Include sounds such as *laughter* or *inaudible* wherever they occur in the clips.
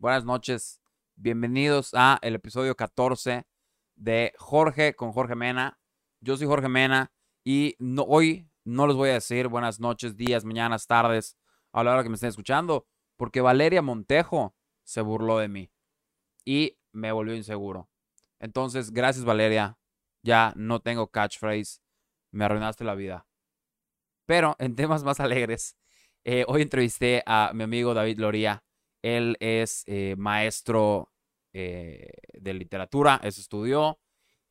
Buenas noches. Bienvenidos a el episodio 14 de Jorge con Jorge Mena. Yo soy Jorge Mena y no, hoy no les voy a decir buenas noches, días, mañanas, tardes, a la hora que me estén escuchando, porque Valeria Montejo se burló de mí y me volvió inseguro. Entonces, gracias Valeria. Ya no tengo catchphrase. Me arruinaste la vida. Pero en temas más alegres, eh, hoy entrevisté a mi amigo David Loría. Él es eh, maestro eh, de literatura, eso estudió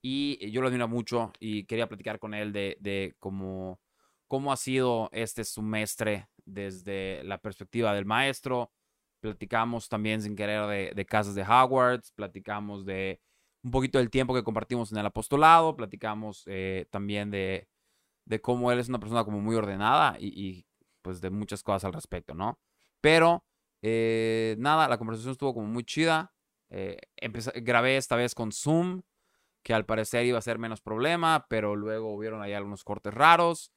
y yo lo admiro mucho y quería platicar con él de, cómo, cómo ha sido este semestre desde la perspectiva del maestro. Platicamos también sin querer de, de casas de Hogwarts, platicamos de un poquito del tiempo que compartimos en el apostolado, platicamos también de, de cómo él es una persona como muy ordenada y, pues de muchas cosas al respecto, ¿no? Pero eh, nada, la conversación estuvo como muy chida. Eh, grabé esta vez con Zoom, que al parecer iba a ser menos problema, pero luego hubieron ahí algunos cortes raros.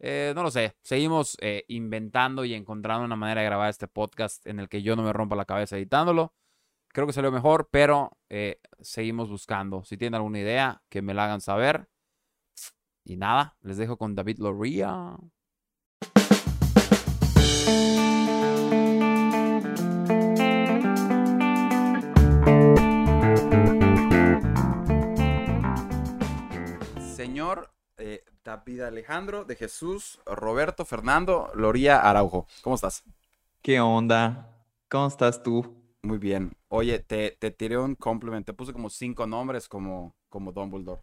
Eh, no lo sé, seguimos inventando y encontrando una manera de grabar este podcast en el que yo no me rompa la cabeza editándolo. Creo que salió mejor, pero seguimos buscando. Si tienen alguna idea, que me la hagan saber. Y nada, les dejo con David Loria. Señor eh, David Alejandro de Jesús, Roberto Fernando Loría Araujo. ¿Cómo estás? ¿Qué onda? ¿Cómo estás tú? Muy bien. Oye, te, te tiré un compliment. Te puse como cinco nombres como, como Dumbledore.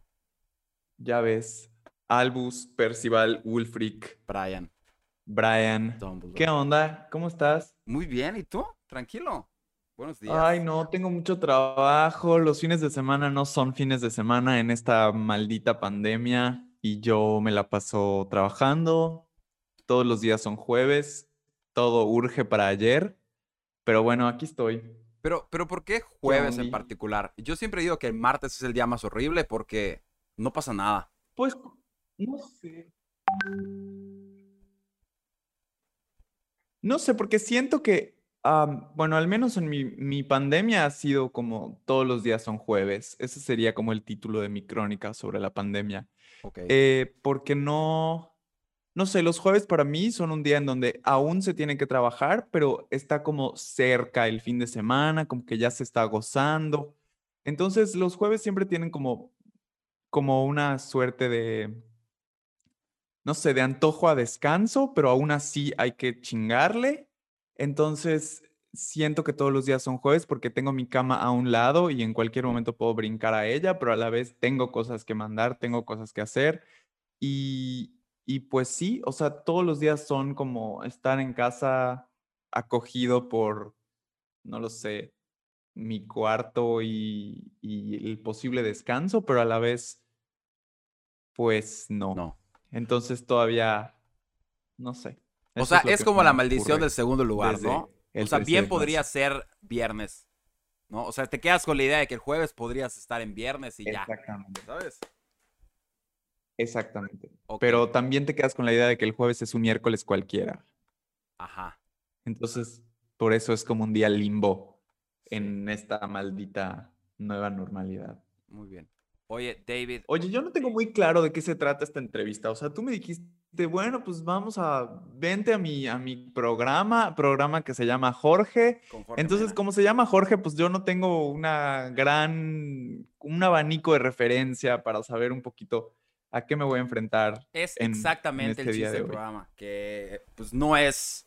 Ya ves. Albus, Percival, Wulfric, Brian. Brian. ¿Qué onda? ¿Cómo estás? Muy bien, ¿y tú? Tranquilo. Buenos días. Ay, no, tengo mucho trabajo. Los fines de semana no son fines de semana en esta maldita pandemia y yo me la paso trabajando. Todos los días son jueves. Todo urge para ayer. Pero bueno, aquí estoy. Pero, pero ¿por qué jueves en particular? Yo siempre digo que el martes es el día más horrible porque no pasa nada. Pues no sé. No sé, porque siento que, bueno, al menos en mi, pandemia ha sido como todos los días son jueves. Ese sería como el título de mi crónica sobre la pandemia. Eh, porque no, no sé, los jueves para mí son un día en donde aún se tiene que trabajar, pero está como cerca el fin de semana, como que ya se está gozando. Entonces los jueves siempre tienen como, como una suerte de no sé, de antojo a descanso, pero aún así hay que chingarle. Entonces, siento que todos los días son jueves porque tengo mi cama a un lado y en cualquier momento puedo brincar a ella, pero a la vez tengo cosas que mandar, tengo cosas que hacer. Y, y pues sí, o sea, todos los días son como estar en casa acogido por, no lo sé, mi cuarto y, y el posible descanso, pero a la vez, pues no. No. Entonces todavía, no sé. O sea, es, como la maldición del segundo lugar, ¿no? O sea, bien podría ser viernes, ¿no? O sea, te quedas con la idea de que el jueves podrías estar en viernes y ya. Exactamente. ¿Sabes? Exactamente. Pero también te quedas con la idea de que el jueves es un miércoles cualquiera. Ajá. Entonces, por eso es como un día limbo en esta maldita nueva normalidad. Muy bien. Oye, David. Oye, yo no tengo muy claro de qué se trata esta entrevista. O sea, tú me dijiste, bueno, pues vamos a, vente a mi, a mi programa, programa que se llama Jorge. Entonces, como se llama Jorge, pues yo no tengo una gran, un abanico de referencia para saber un poquito a qué me voy a enfrentar. Es exactamente el este chiste del programa, que pues no es,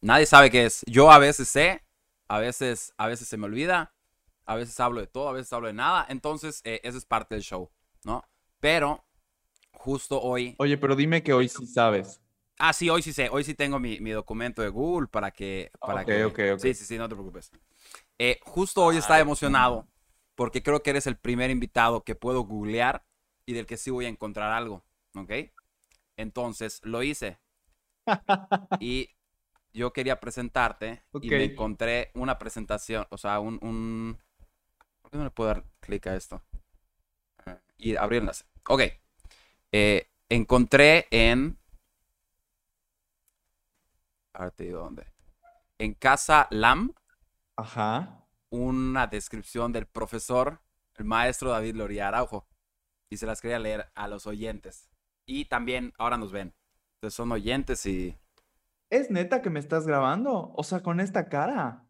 nadie sabe qué es. Yo a veces sé, a veces, a veces se me olvida a veces hablo de todo, a veces hablo de nada. Entonces, eh, eso es parte del show, ¿no? Pero, justo hoy. Oye, pero dime que hoy sí sabes. Ah, sí, hoy sí sé. Hoy sí tengo mi, documento de Google para que. Para que... ok, ok. Sí, sí, sí, no te preocupes. Eh, justo hoy estaba emocionado porque creo que eres el primer invitado que puedo googlear y del que sí voy a encontrar algo, ¿ok? Entonces, lo hice. *laughs* y yo quería presentarte y me encontré una presentación, o sea, un, qué no le puedo dar clic a esto? Y abrir enlace. Ok. Eh, encontré en. Ahora te digo dónde. En Casa Lam. Ajá. una descripción del profesor, el maestro David Loría Araujo. Y se las quería leer a los oyentes. Y también ahora nos ven. Entonces son oyentes y... ¿Es neta que me estás grabando? O sea, con esta cara.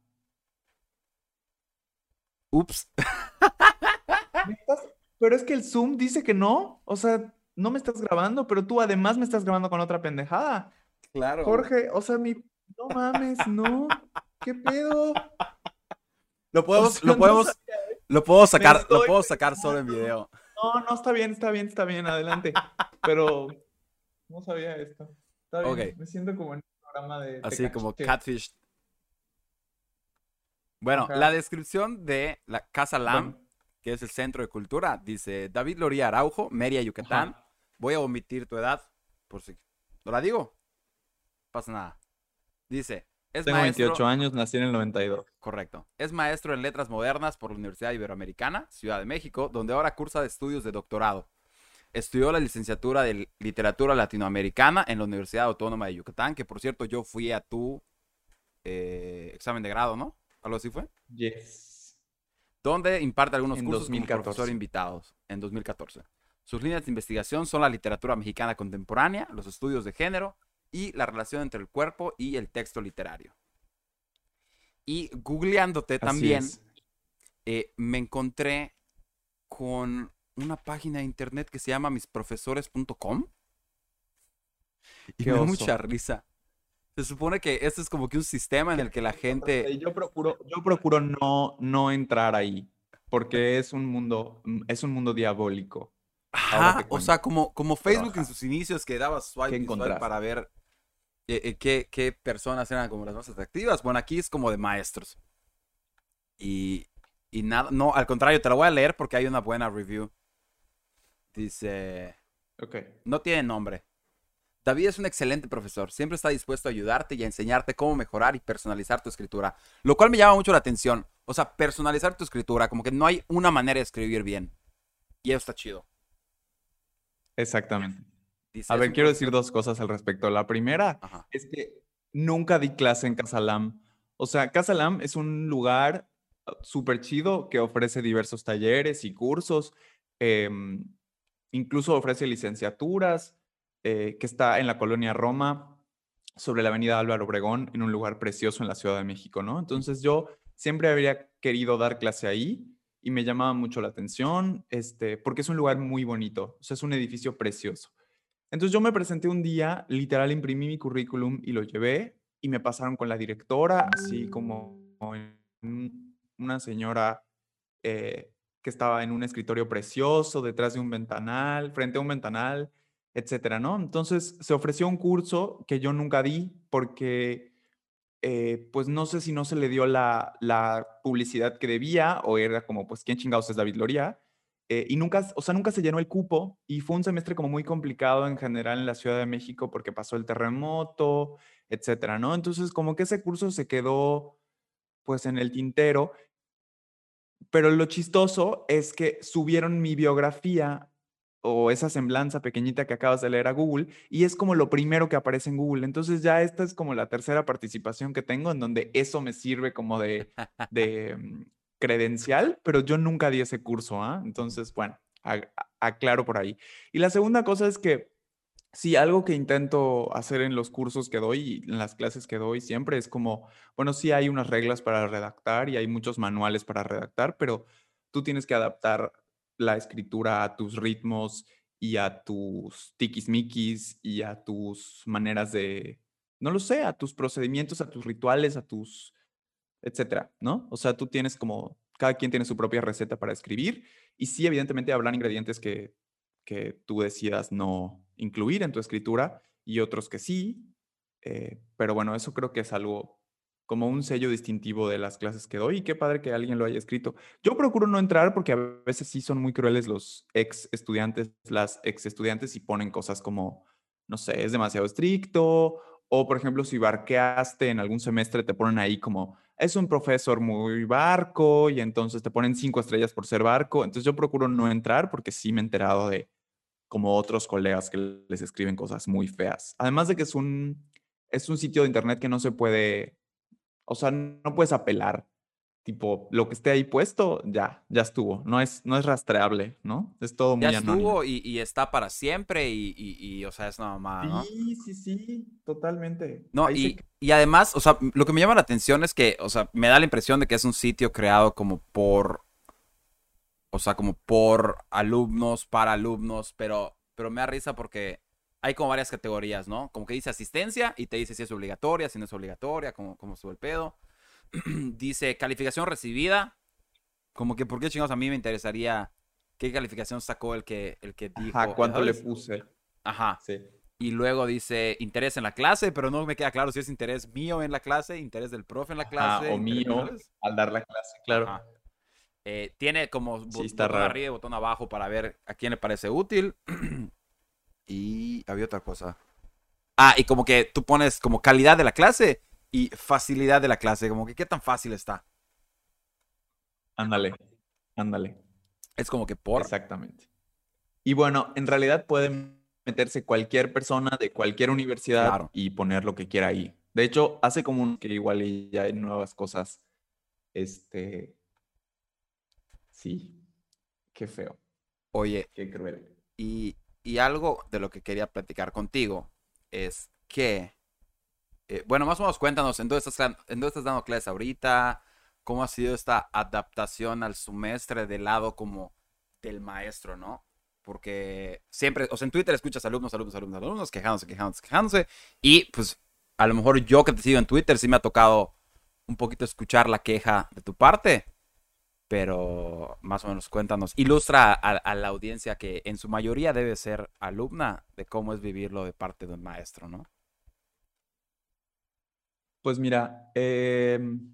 Ups. *laughs* ¿Me estás- Pero es que el Zoom dice que no. O sea, no me estás grabando, pero tú además me estás grabando con otra pendejada. Claro. Jorge, o sea, mi... No mames, no. ¿Qué pedo? Lo O podemos, sea, lo podemos, sabía. lo puedo sacar, lo puedo sacar solo en video. No, no, está bien, está bien, está bien, adelante. Pero no sabía esto. Está bien, Ok. me siento como en un programa de... Así como catfish. Bueno, Ajá. la descripción de la Casa Lam, Bueno, que es el centro de cultura, dice David Loría Araujo, Mérida, Yucatán. Ajá. Voy a omitir tu edad, por si no la digo. Pasa nada. Dice, es tengo maestro. 28 años, nací en el 92. Correcto. Es maestro en letras modernas por la Universidad Iberoamericana, Ciudad de México, donde ahora cursa estudios de doctorado. Estudió la licenciatura de literatura latinoamericana en la Universidad Autónoma de Yucatán, que por cierto yo fui a tu eh, examen de grado, ¿no? Algo así fue. Yes. Donde imparte algunos En cursos como 2014. profesor invitados en 2014. Sus líneas de investigación son la literatura mexicana contemporánea, los estudios de género y la relación entre el cuerpo y el texto literario. Y googleándote Así también, eh, me encontré con una página de internet que se llama misprofesores.com. Y Qué me da oso. mucha risa. Se supone que este es como que un sistema en el que la gente... Yo procuro, yo procuro no, no entrar ahí, porque es un mundo, es un mundo diabólico. Ajá, o sea, como, como Facebook en sus inicios que daba swipe ¿Qué y swipe para ver eh, eh, qué, qué personas eran como las más atractivas. Bueno, aquí es como de maestros. Y, y nada, no, al contrario, te la voy a leer porque hay una buena review. Dice... Ok. No tiene nombre. David es un excelente profesor. Siempre está dispuesto a ayudarte y a enseñarte cómo mejorar y personalizar tu escritura. Lo cual me llama mucho la atención. O sea, personalizar tu escritura. Como que no hay una manera de escribir bien. Y eso está chido. Exactamente. Dice, A ver, quiero decir dos cosas al respecto. La primera Ajá. es que nunca di clase en Casalam. O sea, Casalam es un lugar uh, súper chido que ofrece diversos talleres y cursos. em, incluso ofrece licenciaturas, eh, que está en la colonia Roma, sobre la avenida Álvaro Obregón, en un lugar precioso en la Ciudad de México, ¿no? Entonces yo siempre habría querido dar clase ahí y me llamaba mucho la atención, este, porque es un lugar muy bonito, o sea, es un edificio precioso. Entonces yo me presenté un día, literal imprimí mi currículum y lo llevé y me pasaron con la directora, así como una señora eh, que estaba en un escritorio precioso, detrás de un ventanal, frente a un ventanal, etcétera, ¿no? Entonces se ofreció un curso que yo nunca di porque, eh, pues no sé si no se le dio la, publicidad que debía o era como, pues, ¿quién chingados es David Loría? Eh, y nunca, o sea, nunca se llenó el cupo y fue un semestre como muy complicado en general en la Ciudad de México porque pasó el terremoto, etcétera, ¿no? Entonces, como que ese curso se quedó, pues, en el tintero. Pero lo chistoso es que subieron mi biografía o esa semblanza pequeñita que acabas de leer a Google y es como lo primero que aparece en Google. Entonces ya esta es como la tercera participación que tengo en donde eso me sirve como de, de mm, credencial, pero yo nunca di ese curso, ¿ah? Entonces, bueno, aclaro por ahí. Y la segunda cosa es que sí, algo que intento hacer en los cursos que doy y en las clases que doy siempre es como, bueno, sí hay unas reglas para redactar y hay muchos manuales para redactar, pero tú tienes que adaptar la escritura a tus ritmos y a tus tiquismiquis y a tus maneras de, no lo sé, a tus procedimientos, a tus rituales, a tus, etcétera, ¿no? O sea, tú tienes como, cada quien tiene su propia receta para escribir y sí, evidentemente habrán ingredientes que, que tú decidas no incluir en tu escritura y otros que sí, eh, pero bueno, eso creo que es algo como un sello distintivo de las clases que doy y qué padre que alguien lo haya escrito. Yo procuro no entrar porque a veces sí son muy crueles los ex estudiantes, las ex estudiantes y ponen cosas como, no sé, es demasiado estricto o por ejemplo si barqueaste en algún semestre te ponen ahí como, es un profesor muy barco y entonces te ponen cinco estrellas por ser barco. Entonces yo procuro no entrar porque sí me he enterado de como otros colegas que les escriben cosas muy feas. Además de que es un, es un sitio de internet que no se puede, o sea, no puedes apelar. tipo, lo que esté ahí puesto, ya, ya estuvo. No es, no es rastreable, ¿no? Es todo muy Ya estuvo y, está para siempre y, o sea, es una mamada, ¿no? Sí, sí, sí, totalmente. No, y, y además, o sea, lo que me llama la atención es que, o sea, me da la impresión de que es un sitio creado como por, o sea, como por alumnos, para alumnos, pero, pero me da risa porque hay como varias categorías, ¿no? Como que dice asistencia y te dice si es obligatoria, si no es obligatoria, cómo, cómo sube el pedo. *clears throat* dice calificación recibida. Como que, ¿por qué chingados a mí me interesaría qué calificación sacó el que, el que dijo? Ajá, cuánto le puse. Ajá. Sí. Y luego dice interés en la clase, pero no me queda claro si es interés mío en la clase, interés del profe en la clase. o mío al dar la clase, claro. Eh, tiene como botón arriba y botón abajo para ver a quién le parece útil. *clears throat* y había otra cosa. Ah, y como que tú pones como calidad de la clase y facilidad de la clase, como que qué tan fácil está. Ándale, ándale. Es como que por. Exactamente. Y bueno, en realidad pueden meterse cualquier persona de cualquier universidad y poner lo que quiera ahí. De hecho, hace como que igual ya hay nuevas cosas. Este. Sí. Qué feo. Oye. Qué cruel. Y, y algo de lo que quería platicar contigo es que eh, bueno, más o menos cuéntanos, ¿en dónde, estás, ¿en estás dando clases ahorita? ¿Cómo ha sido esta adaptación al semestre del lado como del maestro, no? Porque siempre, o sea, en Twitter escuchas alumnos, alumnos, alumnos, alumnos, quejándose, quejándose, quejándose. Y pues a lo mejor yo que te sigo en Twitter sí me ha tocado un poquito escuchar la queja de tu parte. Pero más o menos cuéntanos, ilustra a, la audiencia que en su mayoría debe ser alumna de cómo es vivirlo de parte de un maestro, ¿no? Pues mira, em,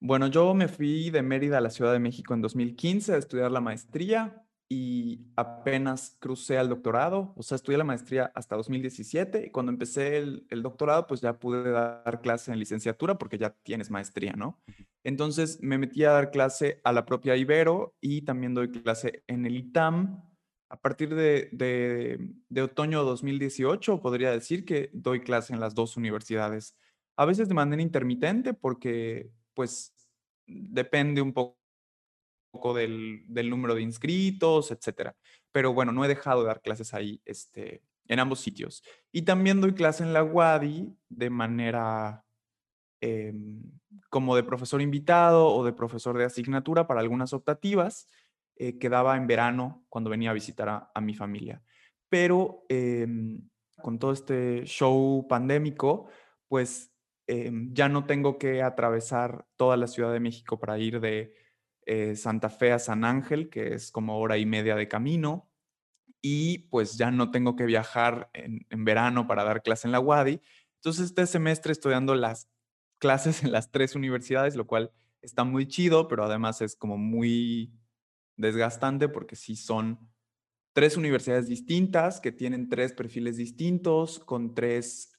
bueno, yo me fui de Mérida a la Ciudad de México en 2015 a estudiar la maestría y apenas crucé al doctorado, o sea, estudié la maestría hasta 2017 y cuando empecé el, doctorado, pues ya pude dar clase en licenciatura porque ya tienes maestría, ¿no? Entonces me metí a dar clase a la propia Ibero y también doy clase en el ITAM a partir de, de, de, otoño 2018 podría decir que doy clase en las dos universidades. A veces de manera intermitente porque pues depende un poco del, número de inscritos, etcétera. Pero bueno, no he dejado de dar clases ahí este, en ambos sitios. Y también doy clase en la UADI de manera em, como de profesor invitado o de profesor de asignatura para algunas optativas eh, quedaba en verano cuando venía a visitar a, mi familia. Pero em, con todo este show pandémico, pues em, ya no tengo que atravesar toda la Ciudad de México para ir de eh, Santa Fe a San Ángel, que es como hora y media de camino. Y pues ya no tengo que viajar en, verano para dar clase en la UADI. Entonces este semestre estoy dando las clases *laughs* en las tres universidades, lo cual está muy chido, pero además es como muy desgastante porque sí son tres universidades distintas que tienen tres perfiles distintos, con tres,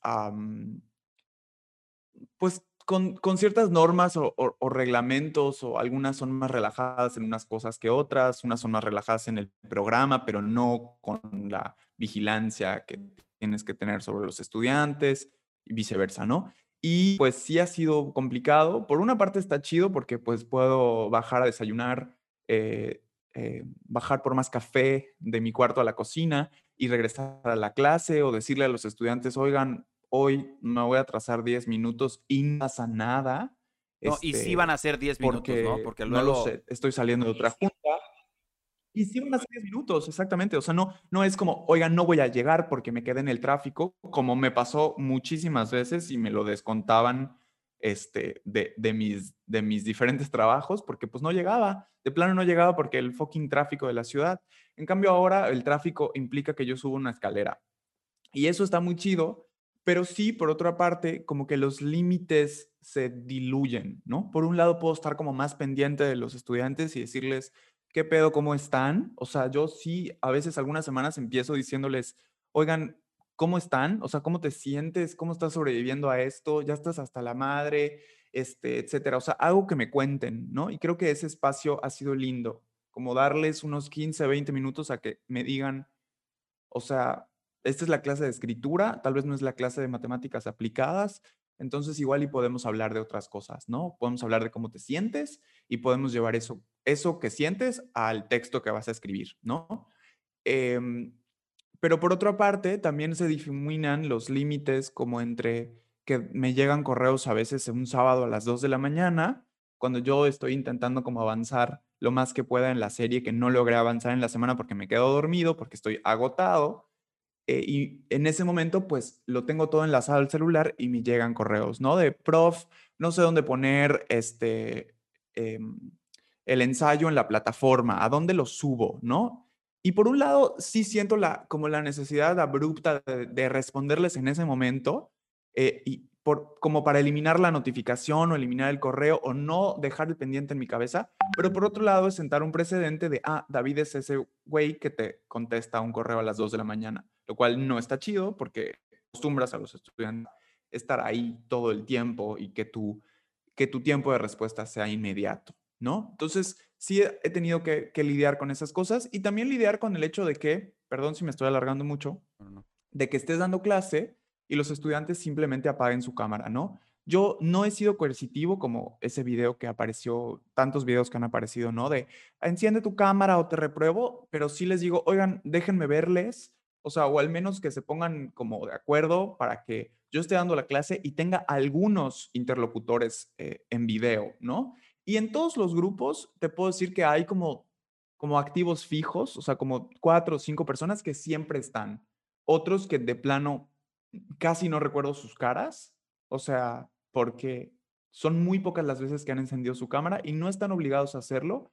pues con, ciertas normas o, reglamentos, o algunas son más relajadas en unas cosas que otras, unas son más relajadas en el programa, pero no con la vigilancia que tienes que tener sobre los estudiantes y viceversa, ¿no? Y pues sí ha sido complicado. Por una parte está chido porque pues puedo bajar a desayunar eh, eh, bajar por más café de mi cuarto a la cocina y regresar a la clase o decirle a los estudiantes, oigan, hoy me voy a atrasar 10 minutos y no pasa nada. No, y sí van a ser 10 minutos, ¿no? Porque luego... No lo sé, estoy saliendo de otra junta. Y sí van a ser 10 minutos, exactamente. O sea, no, no es como, oigan, no voy a llegar porque me quedé en el tráfico, como me pasó muchísimas veces y me lo descontaban este, de, de, mis, de mis diferentes trabajos, porque pues no llegaba, de plano no llegaba porque el fucking tráfico de la ciudad. En cambio ahora el tráfico implica que yo subo una escalera. Y eso está muy chido, pero sí, por otra parte, como que los límites se diluyen, ¿no? Por un lado puedo estar como más pendiente de los estudiantes y decirles, ¿qué pedo? ¿Cómo están? O sea, yo sí, a veces algunas semanas empiezo diciéndoles, oigan, ¿cómo están? O sea, ¿cómo te sientes? ¿Cómo estás sobreviviendo a esto? ¿Ya estás hasta la madre? Este, etcétera. O sea, algo que me cuenten, ¿no? Y creo que ese espacio ha sido lindo, como darles unos 15, 20 minutos a que me digan, o sea, esta es la clase de escritura, tal vez no es la clase de matemáticas aplicadas, entonces igual y podemos hablar de otras cosas, ¿no? Podemos hablar de cómo te sientes y podemos llevar eso, eso que sientes al texto que vas a escribir, ¿no? Em, pero por otra parte, también se difuminan los límites como entre que me llegan correos a veces un sábado a las 2 de la mañana, cuando yo estoy intentando como avanzar lo más que pueda en la serie, que no logré avanzar en la semana porque me quedo dormido, porque estoy agotado. Eh, y en ese momento, pues lo tengo todo enlazado al celular y me llegan correos, ¿no? De prof, no sé dónde poner este, em, el ensayo en la plataforma, a dónde lo subo, ¿no? Y por un lado, sí siento la, como la necesidad abrupta de, responderles en ese momento, eh, y por, como para eliminar la notificación o eliminar el correo o no dejar el pendiente en mi cabeza. Pero por otro lado, es sentar un precedente de, ah, David es ese güey que te contesta un correo a las 2 de la mañana, lo cual no está chido porque acostumbras a los estudiantes estar ahí todo el tiempo y que tu, que tu tiempo de respuesta sea inmediato, ¿no? Entonces, sí he tenido que, lidiar con esas cosas y también lidiar con el hecho de que, perdón si me estoy alargando mucho, de que estés dando clase y los estudiantes simplemente apaguen su cámara, ¿no? Yo no he sido coercitivo como ese video que apareció, tantos videos que han aparecido, ¿no? De enciende tu cámara o te repruebo, pero sí les digo, oigan, déjenme verles, o sea, o al menos que se pongan como de acuerdo para que yo esté dando la clase y tenga algunos interlocutores eh, en video, ¿no? Y en todos los grupos te puedo decir que hay como, como activos fijos, o sea, como cuatro o cinco personas que siempre están. Otros que de plano casi no recuerdo sus caras, o sea, porque son muy pocas las veces que han encendido su cámara y no están obligados a hacerlo,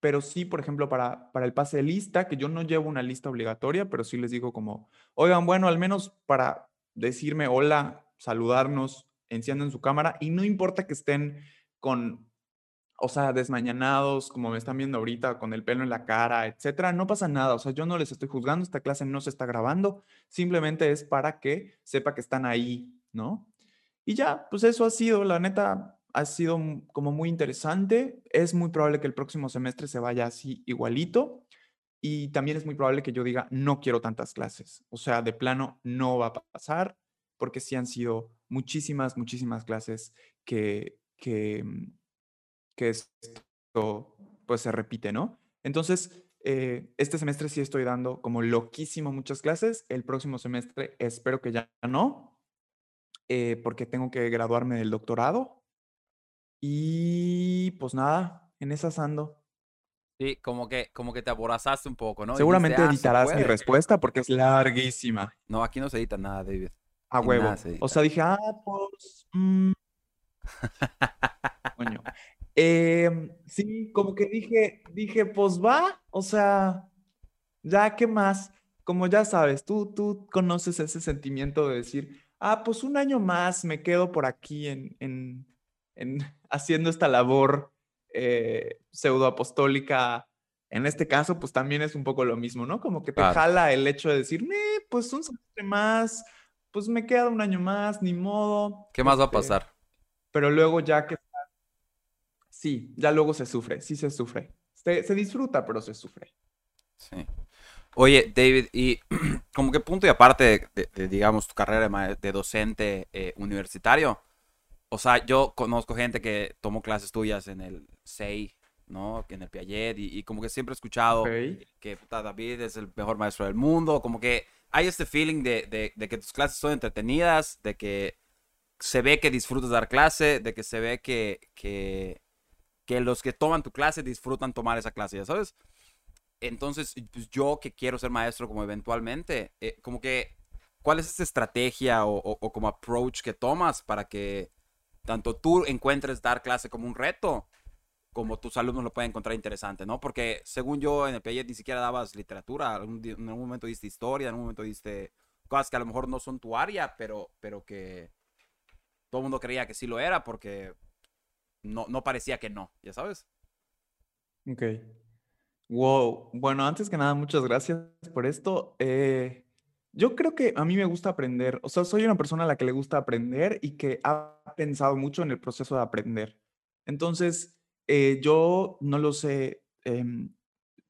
pero sí, por ejemplo, para, para el pase de lista, que yo no llevo una lista obligatoria, pero sí les digo como, oigan, bueno, al menos para decirme hola, saludarnos, encienden su cámara y no importa que estén con o sea, desmañanados, como me están viendo ahorita, con el pelo en la cara, etcétera, no pasa nada. O sea, yo no les estoy juzgando, esta clase no se está grabando, simplemente es para que sepa que están ahí, ¿no? Y ya, pues eso ha sido, la neta, ha sido como muy interesante. Es muy probable que el próximo semestre se vaya así igualito. Y también es muy probable que yo diga, no quiero tantas clases. O sea, de plano no va a pasar, porque sí han sido muchísimas, muchísimas clases que, que mm, esto pues se repite, ¿no? Entonces, eh, este semestre sí estoy dando como loquísimo muchas clases, el próximo semestre espero que ya no, eh, porque tengo que graduarme del doctorado y pues nada, en esas ando. Sí, como que, como que te aborazaste un poco, ¿no? Seguramente ah, editarás mi respuesta porque es larguísima. No, aquí no se edita nada, David. A huevo. O sea, dije, ah, pues... Mm". Coño. Em, sí, como que dije, dije, pues va, o sea, ya, ¿qué más? Como ya sabes, tú, tú conoces ese sentimiento de decir, ah, pues un año más me quedo por aquí en, en, en *laughs* haciendo esta labor eh, pseudoapostólica. En este caso, pues también es un poco lo mismo, ¿no? Como que te jala el hecho de decir, pues un semestre más, pues me queda un año más, ni modo. ¿Qué más va a este, pasar? Pero luego ya que Sí, ya luego se sufre, sí se sufre. Se, disfruta, pero se sufre. Sí. Oye, David, y *clears throat* como que punto y aparte de, digamos, tu carrera de, docente eh, universitario, o sea, yo conozco gente que tomó clases tuyas en el SEI, ¿no? En el Piaget, y, como que siempre he escuchado que David es el mejor maestro del mundo, como que hay este feeling de, de, que tus clases son entretenidas, de que se ve que disfrutas dar clase, de que se ve que, que que los que toman tu clase disfrutan tomar esa clase, ya sabes. Entonces, pues yo que quiero ser maestro como eventualmente, eh, como que, ¿cuál es esa estrategia o, como approach que tomas para que tanto tú encuentres dar clase como un reto, como tus alumnos lo pueden encontrar interesante, ¿no? Porque según yo en el Piaget ni siquiera dabas literatura, en algún momento diste historia, en algún momento diste cosas que a lo mejor no son tu área, pero, pero que todo el mundo creía que sí lo era porque no, no parecía que no, ya sabes. Ok. Wow. Bueno, antes que nada, muchas gracias por esto. Eh, yo creo que a mí me gusta aprender. O sea, soy una persona a la que le gusta aprender y que ha pensado mucho en el proceso de aprender. Entonces, eh, yo no lo sé. Em,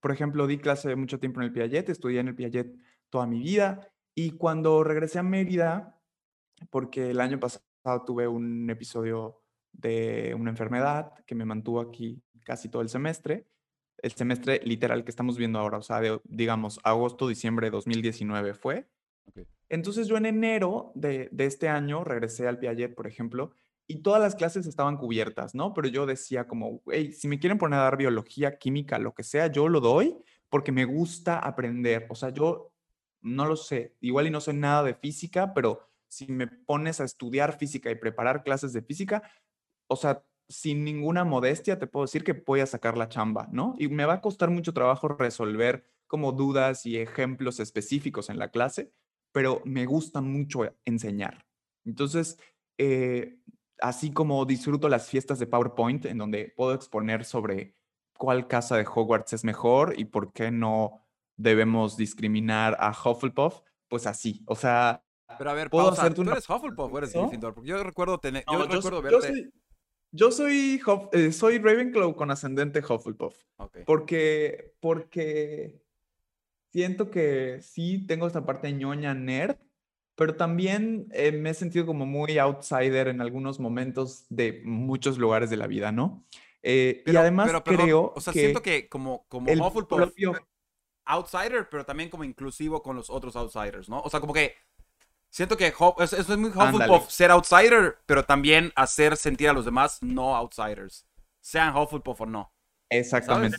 por ejemplo, di clase mucho tiempo en el Piaget, estudié en el Piaget toda mi vida y cuando regresé a Mérida, porque el año pasado tuve un episodio de una enfermedad que me mantuvo aquí casi todo el semestre. El semestre literal que estamos viendo ahora, o sea, digamos, agosto, diciembre de 2019 fue. Entonces yo en enero de, de, este año regresé al Piaget, por ejemplo, y todas las clases estaban cubiertas, ¿no? Pero yo decía como, hey, si me quieren poner a dar biología, química, lo que sea, yo lo doy porque me gusta aprender. O sea, yo no lo sé, igual y no sé nada de física, pero si me pones a estudiar física y preparar clases de física, o sea, sin ninguna modestia te puedo decir que voy a sacar la chamba, ¿no? Y me va a costar mucho trabajo resolver como dudas y ejemplos específicos en la clase, pero me gusta mucho enseñar. Entonces, eh, así como disfruto las fiestas de PowerPoint, en donde puedo exponer sobre cuál casa de Hogwarts es mejor y por qué no debemos discriminar a Hufflepuff, pues así, o sea... Pero a ver, ¿puedo pausa, ¿tú eres Hufflepuff o eres Gryffindor? Porque yo recuerdo, tener, yo, recuerdo verte... Yo soy, eh, soy Ravenclaw con ascendente Hufflepuff. Porque, porque siento que sí tengo esta parte ñoña nerd, pero también eh, me he sentido como muy outsider en algunos momentos de muchos lugares de la vida, ¿no? Eh, y además creo o sea, siento que como, como Hufflepuff, outsider, pero también como inclusivo con los otros outsiders, ¿no? O sea, como que siento que eso es muy Hufflepuff, ser outsider, pero también hacer sentir a los demás no outsiders, sean Hufflepuff o no. Exactamente.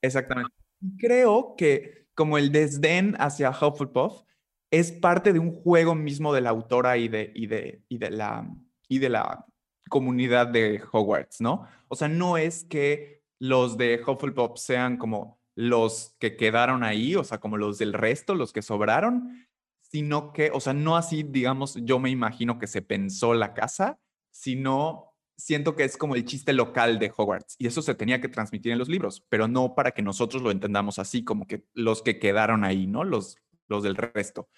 Exactamente. Creo que como el desdén hacia Hufflepuff es parte de un juego mismo de la autora y de, y de, y de, la, y de la comunidad de Hogwarts, ¿no? O sea, no es que los de Hufflepuff sean como los que quedaron ahí, o sea, como los del resto, los que sobraron, sino que, o sea, no así, digamos, yo me imagino que se pensó la casa, sino siento que es como el chiste local de Hogwarts y eso se tenía que transmitir en los libros, pero no para que nosotros lo entendamos así, como que los que quedaron ahí, ¿no? Los, los del resto.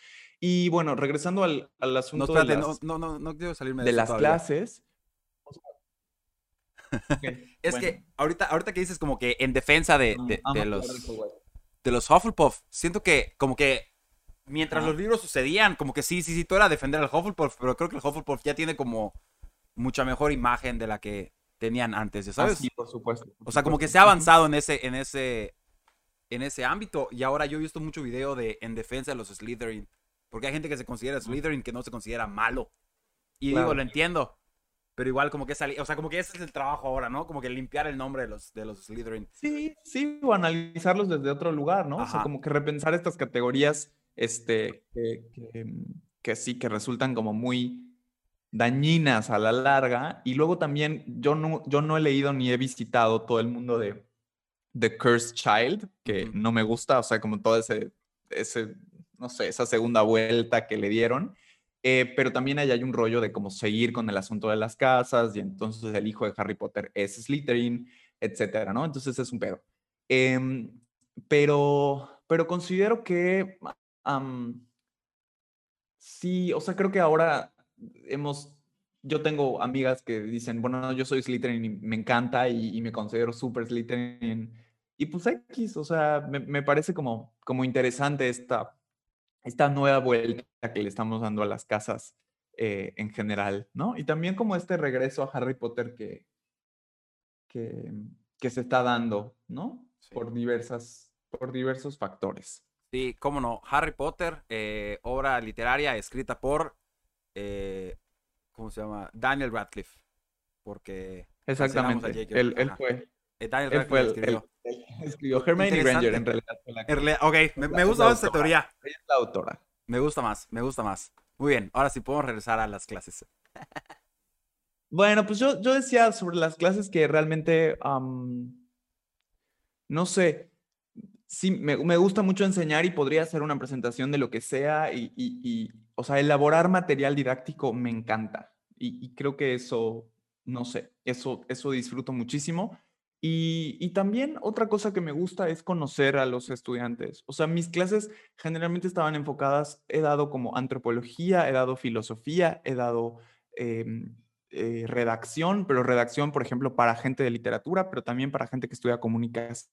Y bueno, regresando al, al asunto de las, no, no, no, quiero salirme de, las clases. *laughs* es que ahorita, ahorita que dices como que en defensa de, de, los de los Hufflepuff, siento que como que mientras los libros sucedían, como que sí, sí, sí, tú era defender al Hufflepuff, pero creo que el Hufflepuff ya tiene como mucha mejor imagen de la que tenían antes, ¿sabes? sí, por supuesto. o sea, como que se ha avanzado en ese, en ese, en ese ámbito. Y ahora yo he visto mucho video de en defensa de los Slytherin. Porque hay gente que se considera Slytherin que no se considera malo. Y digo, lo entiendo. Pero igual como que es, o sea, como que ese es el trabajo ahora, ¿no? Como que limpiar el nombre de los, de los Slytherin. Sí, sí, o analizarlos desde otro lugar, ¿no? O sea, como que repensar estas categorías, este, que, sí, que resultan como muy dañinas a la larga. Y luego también, yo no, yo no he leído ni he visitado todo el mundo de The Cursed Child, que no me gusta, o sea, como todo ese, ese, no sé, esa segunda vuelta que le dieron. Eh, pero también ahí hay un rollo de cómo seguir con el asunto de las casas y entonces el hijo de Harry Potter es Slytherin, etcétera, ¿no? Entonces es un pedo. Em, pero, pero considero que sí, o sea, creo que ahora hemos, yo tengo amigas que dicen, bueno, yo soy Slytherin y me encanta y, me considero súper Slytherin. Y pues X, o sea, me, me parece como, como interesante esta esta nueva vuelta que le estamos dando a las casas eh, en general, ¿no? Y también como este regreso a Harry Potter que, que, que se está dando, ¿no? Por, diversas, por diversos factores. Sí, cómo no. Harry Potter, eh, obra literaria escrita por, eh, ¿cómo se llama? Daniel Radcliffe. Porque... Exactamente. Él, él, fue. Daniel Radcliffe escribió. Escribió Hermione Granger en realidad. ok, me, gusta más esta teoría. Ella es la autora. Me gusta más, me gusta más. Muy bien, ahora sí podemos regresar a las clases. bueno, pues yo, yo decía sobre las clases que realmente, no sé, sí, me, me, gusta mucho enseñar y podría hacer una presentación de lo que sea y, y, o sea, elaborar material didáctico me encanta. Y, y creo que eso, no sé, eso, eso disfruto muchísimo. Y, también otra cosa que me gusta es conocer a los estudiantes. O sea, mis clases generalmente estaban enfocadas, he dado como antropología, he dado filosofía, he dado em, eh, redacción, pero redacción, por ejemplo, para gente de literatura, pero también para gente que estudia comunicación,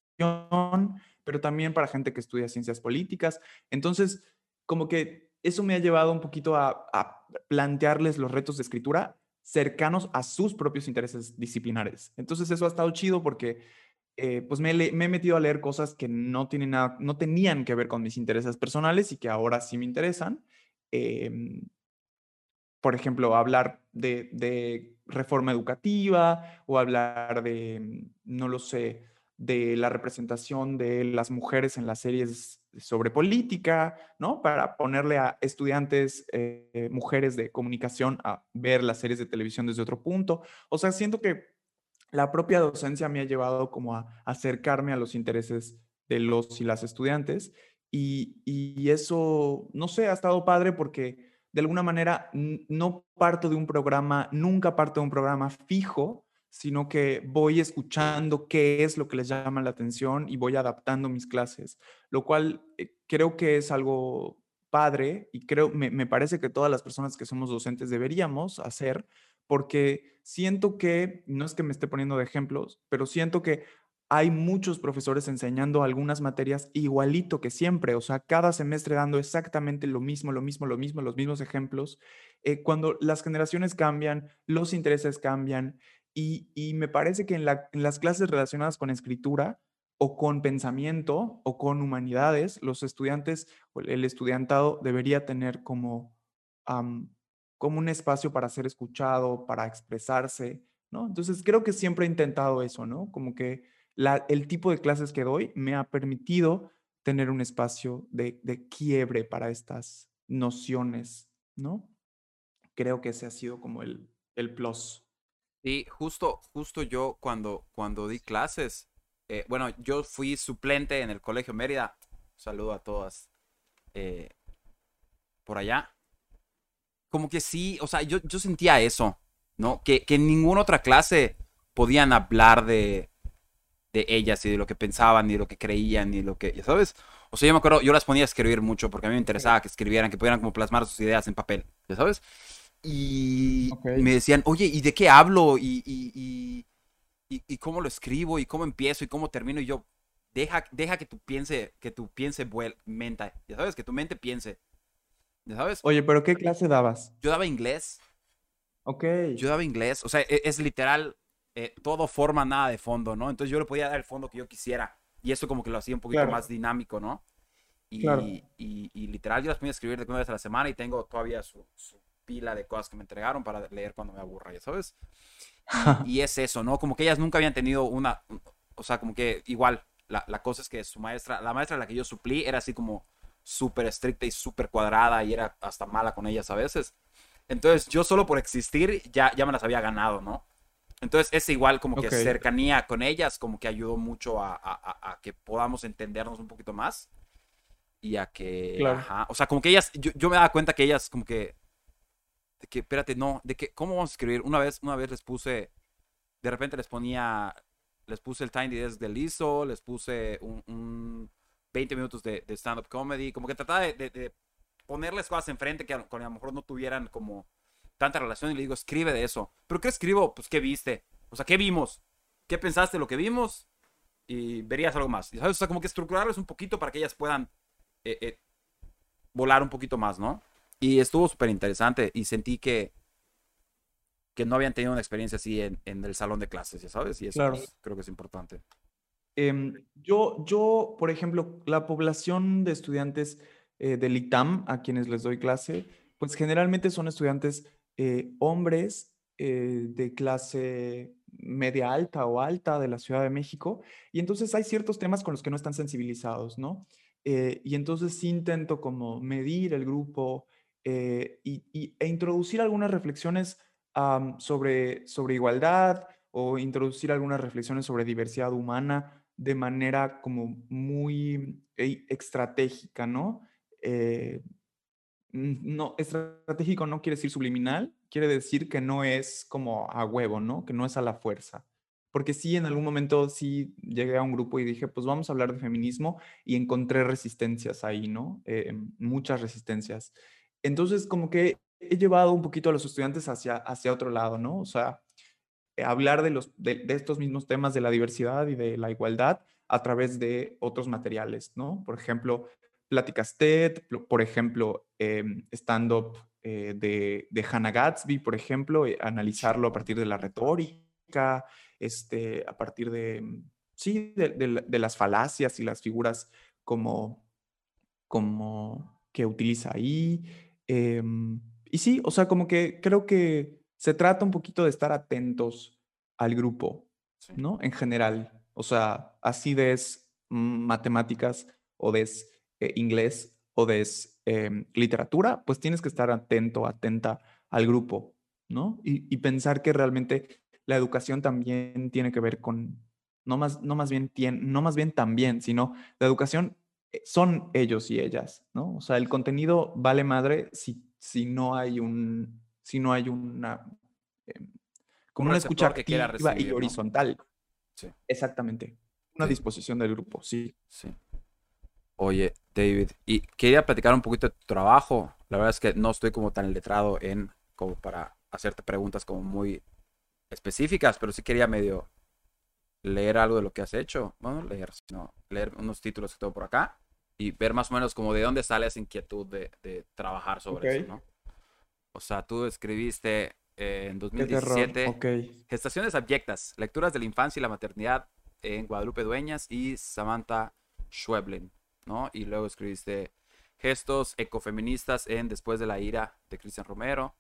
pero también para gente que estudia ciencias políticas. Entonces, como que eso me ha llevado un poquito a, plantearles los retos de escritura cercanos a sus propios intereses disciplinares. Entonces eso ha estado chido porque eh, pues me, he metido a leer cosas que no, tienen nada, no tenían que ver con mis intereses personales y que ahora sí me interesan. Em, por ejemplo, hablar de, de, reforma educativa o hablar de, no lo sé, de la representación de las mujeres en las series sobre política, ¿no? Para ponerle a estudiantes, eh, mujeres de comunicación a ver las series de televisión desde otro punto. O sea, siento que la propia docencia me ha llevado como a acercarme a los intereses de los y las estudiantes y, y eso, no sé, ha estado padre porque de alguna manera no parto de un programa, nunca parto de un programa fijo, sino que voy escuchando qué es lo que les llama la atención y voy adaptando mis clases, lo cual eh, creo que es algo padre y creo, me, me, parece que todas las personas que somos docentes deberíamos hacer, porque siento que, no es que me esté poniendo de ejemplos, pero siento que hay muchos profesores enseñando algunas materias igualito que siempre, o sea, cada semestre dando exactamente lo mismo, lo mismo, lo mismo, los mismos ejemplos. Eh, cuando las generaciones cambian, los intereses cambian y, me parece que en, las clases relacionadas con escritura o con pensamiento o con humanidades, los estudiantes, el estudiantado debería tener como, como un espacio para ser escuchado, para expresarse, ¿no? Entonces creo que siempre he intentado eso, ¿no? Como que el tipo de clases que doy me ha permitido tener un espacio de, de quiebre para estas nociones, ¿no? Creo que ese ha sido como el, el plus. Sí, justo, justo yo cuando, cuando di clases, eh, bueno, yo fui suplente en el Colegio Mérida. saludo a todas eh, por allá. Como que sí, o sea, yo, yo sentía eso, ¿no? Que, que en ninguna otra clase podían hablar de, de ellas y de lo que pensaban, ni de lo que creían, ni de lo que, ¿sabes? O sea, yo me acuerdo, yo las ponía a escribir mucho porque a mí me interesaba que escribieran, que pudieran como plasmar sus ideas en papel, ¿ya sabes? Y me decían, oye, ¿y de qué hablo? ¿Y, y, y, cómo lo escribo? ¿Y cómo empiezo? ¿Y cómo termino? Y yo, deja, deja que tu piense, que tu piense mente, ya sabes, que tu mente piense. ¿Ya sabes? Oye, ¿pero qué clase dabas? Yo daba inglés. Ok. Yo daba inglés. O sea, e, es, literal, eh, todo forma, nada de fondo, ¿no? Entonces yo le podía dar el fondo que yo quisiera. Y eso como que lo hacía un poquito más dinámico, ¿no? Y, y, literal, yo las ponía a escribir de una vez a la semana y tengo todavía su pila de cosas que me entregaron para leer cuando me aburra, ya sabes. *laughs* Y, es eso, ¿no? Como que ellas nunca habían tenido una, o sea, como que igual, la, la cosa es que su maestra, la maestra a la que yo suplí era así como súper estricta y súper cuadrada y era hasta mala con ellas a veces. Entonces yo solo por existir ya, ya me las había ganado, ¿no? Entonces es igual como que cercanía con ellas, como que ayudó mucho a, a, a, que podamos entendernos un poquito más y a que, ajá, o sea, como que ellas, yo, yo me daba cuenta que ellas como que de que, espérate, no, de que, ¿cómo vamos a escribir? Una vez, una vez les puse, de repente les ponía, les puse el Tiny Desk de Lizo, les puse un, 20 minutos de, stand-up comedy, como que trataba de, ponerles cosas enfrente que a, a lo mejor no tuvieran como tanta relación y le digo, escribe de eso. ¿Pero qué escribo? Pues, ¿qué viste? O sea, ¿qué vimos? ¿Qué pensaste de lo que vimos? Y verías algo más. ¿sabes? O sea, como que estructurarles un poquito para que ellas puedan eh, eh, volar un poquito más, ¿no? Y estuvo súper interesante y sentí que, que no habían tenido una experiencia así en, en el salón de clases, ya sabes, y eso creo que es importante. Em, yo, yo, por ejemplo, la población de estudiantes eh, del ITAM a quienes les doy clase, pues generalmente son estudiantes eh, hombres eh, de clase media alta o alta de la Ciudad de México, y entonces hay ciertos temas con los que no están sensibilizados, ¿no? y entonces sí intento como medir el grupo, eh, y, e introducir algunas reflexiones sobre, sobre igualdad o introducir algunas reflexiones sobre diversidad humana de manera como muy eh, estratégica, ¿no? Eh, no, estratégico no quiere decir subliminal, quiere decir que no es como a huevo, ¿no? Que no es a la fuerza. Porque sí, en algún momento sí llegué a un grupo y dije, pues vamos a hablar de feminismo y encontré resistencias ahí, ¿no? muchas resistencias. Entonces, como que he llevado un poquito a los estudiantes hacia, hacia otro lado, ¿no? O sea, eh, hablar de, los, de, estos mismos temas de la diversidad y de la igualdad a través de otros materiales, ¿no? Por ejemplo, pláticas TED, por ejemplo, em, stand-up eh, de, de, Hannah Gatsby, por ejemplo, eh, analizarlo a partir de la retórica, este, a partir de, mm, sí, de, las falacias y las figuras como, como que utiliza ahí. Em, y sí, o sea, como que creo que se trata un poquito de estar atentos al grupo, ¿no? En general. O sea, así des matemáticas o des eh, inglés o des em, literatura, pues tienes que estar atento, atenta al grupo, ¿no? Y, pensar que realmente la educación también tiene que ver con, no más, no más bien, no más bien también, sino la educación son ellos y ellas, ¿no? O sea, el contenido vale madre si, si no hay un, si no hay una, em, como una escucha activa y horizontal. Sí. Exactamente. Una disposición del grupo, sí. Sí. Oye, David, y quería platicar un poquito de tu trabajo. La verdad es que no estoy como tan letrado en como para hacerte preguntas como muy específicas, pero sí quería medio leer algo de lo que has hecho. Bueno, leer, sino leer unos títulos que tengo por acá y ver más o menos como de dónde sale esa inquietud de, de trabajar sobre eso, ¿no? O sea, tú escribiste eh, en 2017 Gestaciones abyectas, lecturas de la infancia y la maternidad en Guadalupe Dueñas y Samantha Schweblin, ¿no? Y luego escribiste Gestos ecofeministas en Después de la ira de Cristian Romero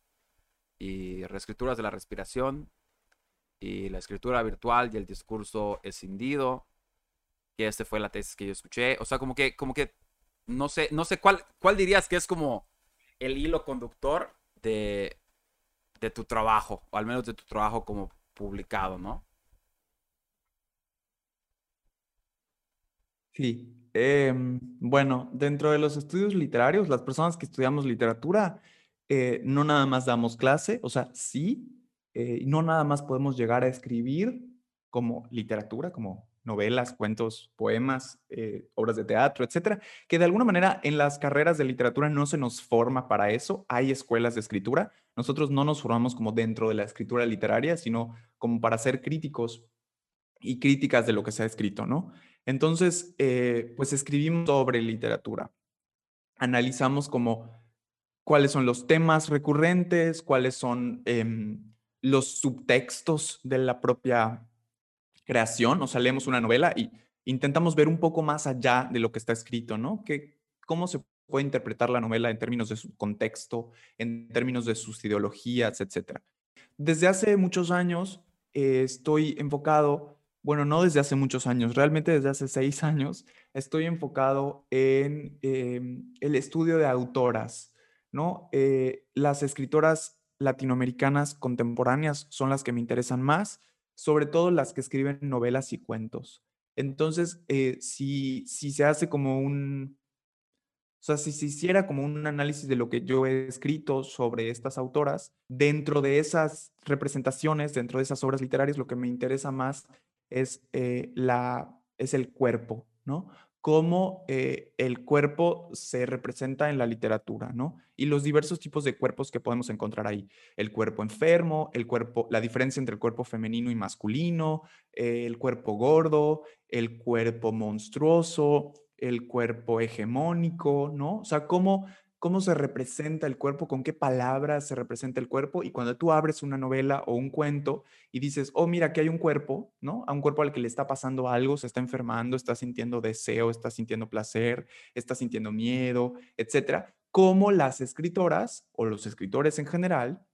y Reescrituras de la respiración y la escritura virtual y el discurso escindido, que este fue la tesis que yo escuché. O sea, como que, como que, no sé, no sé cuál, cuál dirías que es como el hilo conductor de, de tu trabajo, o al menos de tu trabajo como publicado, ¿no? Sí, em, bueno, dentro de los estudios literarios, las personas que estudiamos literatura, eh, no nada más damos clase, o sea, sí, eh, no nada más podemos llegar a escribir como literatura, como novelas, cuentos, poemas, eh, obras de teatro, etcétera, que de alguna manera en las carreras de literatura no se nos forma para eso. Hay escuelas de escritura. Nosotros no nos formamos como dentro de la escritura literaria, sino como para ser críticos y críticas de lo que se ha escrito, ¿no? Entonces, eh, pues escribimos sobre literatura. Analizamos como cuáles son los temas recurrentes, cuáles son em, los subtextos de la propia creación, o sea, leemos una novela y intentamos ver un poco más allá de lo que está escrito, ¿no? Que, ¿Cómo se puede interpretar la novela en términos de su contexto, en términos de sus ideologías, etcétera? Desde hace muchos años eh, estoy enfocado, bueno, no desde hace muchos años, realmente desde hace seis *laughs* años, estoy enfocado en em, el estudio de autoras, ¿no? Eh, las escritoras latinoamericanas contemporáneas son las que me interesan más sobre todo las que escriben novelas y cuentos. Entonces, eh, si, si se hace como un, o sea, si se hiciera como un análisis de lo que yo he escrito sobre estas autoras, dentro de esas representaciones, dentro de esas obras literarias, lo que me interesa más es, eh, la, es el cuerpo, ¿no? Cómo eh, el cuerpo se representa en la literatura, ¿no? Y los diversos tipos de cuerpos que podemos encontrar ahí. El cuerpo enfermo, el cuerpo, la diferencia entre el cuerpo femenino y masculino, el cuerpo gordo, el cuerpo monstruoso, el cuerpo hegemónico, ¿no? O sea, cómo cómo se representa el cuerpo, con qué palabras se representa el cuerpo. Y cuando tú abres una novela o un cuento y dices, oh, mira, aquí hay un cuerpo, ¿no? A un cuerpo al que le está pasando algo, se está enfermando, está sintiendo deseo, está sintiendo placer, está sintiendo miedo, etcétera. Cómo las escritoras o los escritores en general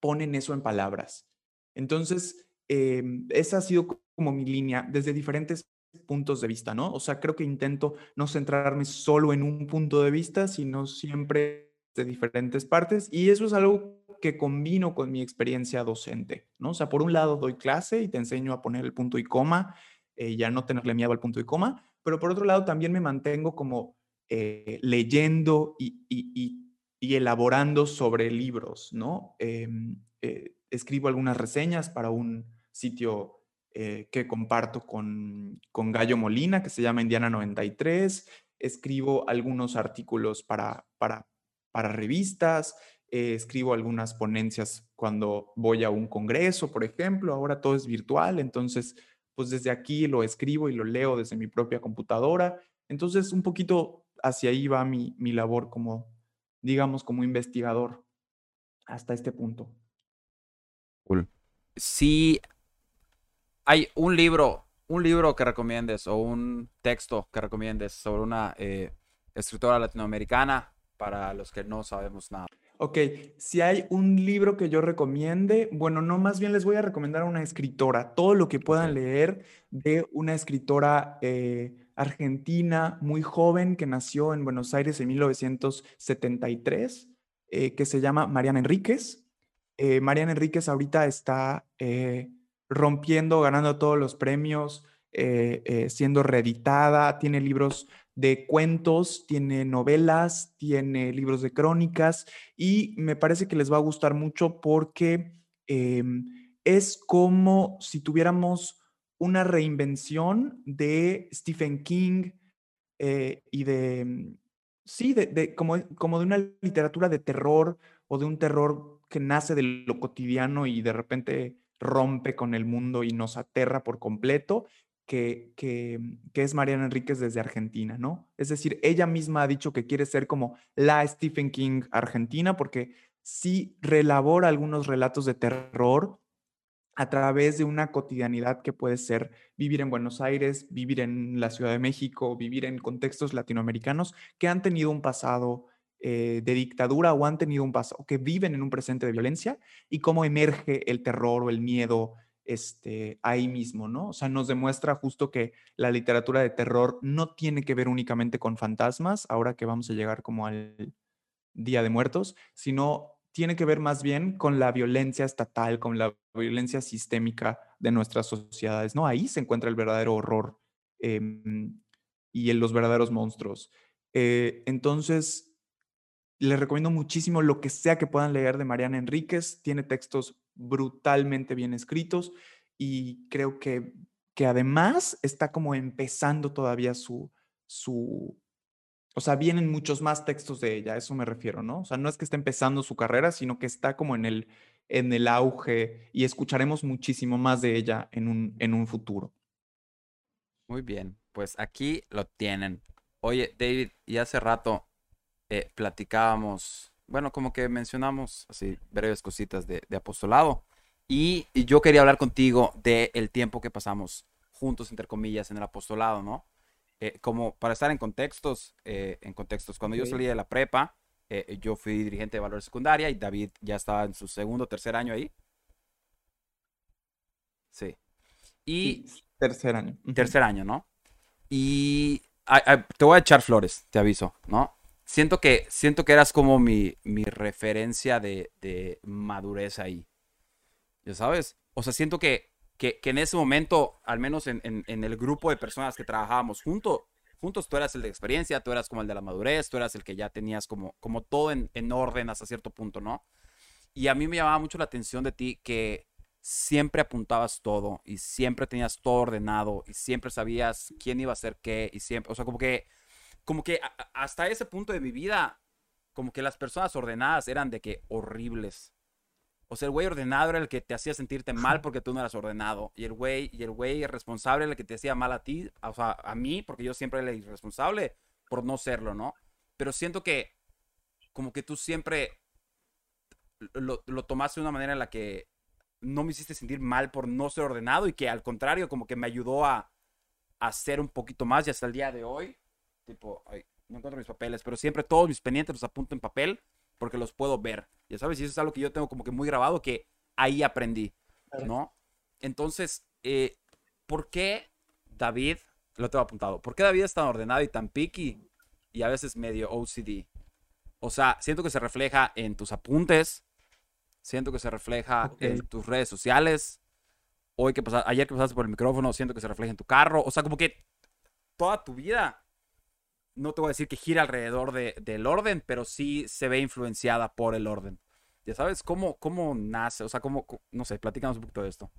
ponen eso en palabras. Entonces, em, esa ha sido como mi línea desde diferentes puntos de vista, ¿no? O sea, creo que intento no centrarme solo en un punto de vista, sino siempre de diferentes partes y eso es algo que combino con mi experiencia docente, ¿no? O sea, por un lado doy clase y te enseño a poner el punto y coma, eh, ya no tenerle miedo al punto y coma, pero por otro lado también me mantengo como eh, leyendo y, elaborando sobre libros, ¿no? Em, eh, escribo algunas reseñas para un sitio eh, que comparto con, con, Gallo Molina, que se llama Indiana 93. Escribo algunos artículos para, para, para revistas, eh, escribo algunas ponencias cuando voy a un congreso, por ejemplo. Ahora todo es virtual, entonces, pues desde aquí lo escribo y lo leo desde mi propia computadora. Entonces, un poquito hacia ahí va mi, mi labor como, digamos, como investigador hasta este punto. Cool. Si hay un libro, un libro que recomiendes o un texto que recomiendes sobre una eh, escritora latinoamericana para los que no sabemos nada. Ok, si hay un libro que yo recomiende, bueno, no, más bien les voy a recomendar a una escritora, todo lo que puedan leer de una escritora eh, argentina muy joven que nació en Buenos Aires en 1973, eh, que se llama Mariana Enríquez. Eh, Mariana Enríquez ahorita está rompiendo, ganando todos los premios, siendo reeditada, tiene libros de cuentos, tiene novelas, tiene libros de crónicas y me parece que les va a gustar mucho porque em, es como si tuviéramos una reinvención de Stephen King eh, y de, mm, sí, de, como, como de una literatura de terror o de un terror que nace de lo cotidiano y de repente rompe con el mundo y nos aterra por completo que, que, es Mariana Enríquez desde Argentina, ¿no? Es decir, ella misma ha dicho que quiere ser como la Stephen King argentina porque sí relabora algunos relatos de terror a través de una cotidianidad que puede ser vivir en Buenos Aires, vivir en la Ciudad de México, vivir en contextos latinoamericanos que han tenido un pasado eh, de dictadura o han tenido un pasado, que viven en un presente de violencia y cómo emerge el terror o el miedo este, ahí mismo, ¿no? O sea, nos demuestra justo que la literatura de terror no tiene que ver únicamente con fantasmas, ahora que vamos a llegar como al Día de Muertos, sino tiene que ver más bien con la violencia estatal, con la violencia sistémica de nuestras sociedades, ¿no? Ahí se encuentra el verdadero horror em, y en los verdaderos monstruos. Eh, entonces, les recomiendo muchísimo lo que sea que puedan leer de Mariana Enríquez. Tiene textos brutalmente bien escritos y creo que, que además está como empezando todavía su, su, o sea, vienen muchos más textos de ella, a eso me refiero, ¿no? O sea, no es que esté empezando su carrera, sino que está como en el, en el auge y escucharemos muchísimo más de ella en un, en un futuro. Muy bien, pues aquí lo tienen. Oye, David, y hace rato eh, platicábamos, bueno, como que mencionamos así breves cositas de, apostolado. Y, yo quería hablar contigo del tiempo que pasamos juntos, entre comillas, en el apostolado, ¿no? Eh, como para estar en contextos, eh, en contextos, cuando yo salí de la prepa, yo fui dirigente de valores secundaria y David ya estaba en su segundo o tercer año ahí. Sí. Y... tercer año. Tercer año, ¿no? Y te voy a echar flores, te aviso, ¿no? Siento que, siento que eras como mi, mi referencia de, de, madurez ahí. ¿Ya sabes? O sea, siento que, que, que en ese momento, al menos en, en, en, el grupo de personas que trabajábamos junto, juntos, tú eras el de experiencia, tú eras como el de la madurez, tú eras el que ya tenías como, como todo en, en orden hasta cierto punto, ¿no? Y a mí me llamaba mucho la atención de ti que siempre apuntabas todo y siempre tenías todo ordenado y siempre sabías quién iba a hacer qué y siempre, o sea, como que como que hasta ese punto de mi vida, como que las personas ordenadas eran de que horribles. O sea, el güey ordenado era el que te hacía sentirte mal porque tú no eras ordenado. Y el güey, y el güey responsable era el que te hacía mal a ti, o sea, a mí, porque yo siempre era irresponsable por no serlo, ¿no? Pero siento que como que tú siempre lo, lo tomaste de una manera en la que no me hiciste sentir mal por no ser ordenado y que al contrario como que me ayudó a, a ser un poquito más y hasta el día de hoy tipo, no encuentro mis papeles, pero siempre todos mis pendientes los apunto en papel porque los puedo ver. Ya sabes, y eso es algo que yo tengo como que muy grabado que ahí aprendí, ¿no? Entonces, eh, ¿por qué David, lo tengo apuntado, ¿por qué David es tan ordenado y tan picky y a veces medio OCD? O sea, siento que se refleja en tus apuntes, siento que se refleja en tus redes sociales, hoy que pasaste, ayer que pasaste por el micrófono, siento que se refleja en tu carro, o sea, como que toda tu vida no te voy a decir que gira alrededor de, del orden, pero sí se ve influenciada por el orden. Ya sabes cómo, cómo nace, o sea, cómo, no sé, platícanos un poquito de esto.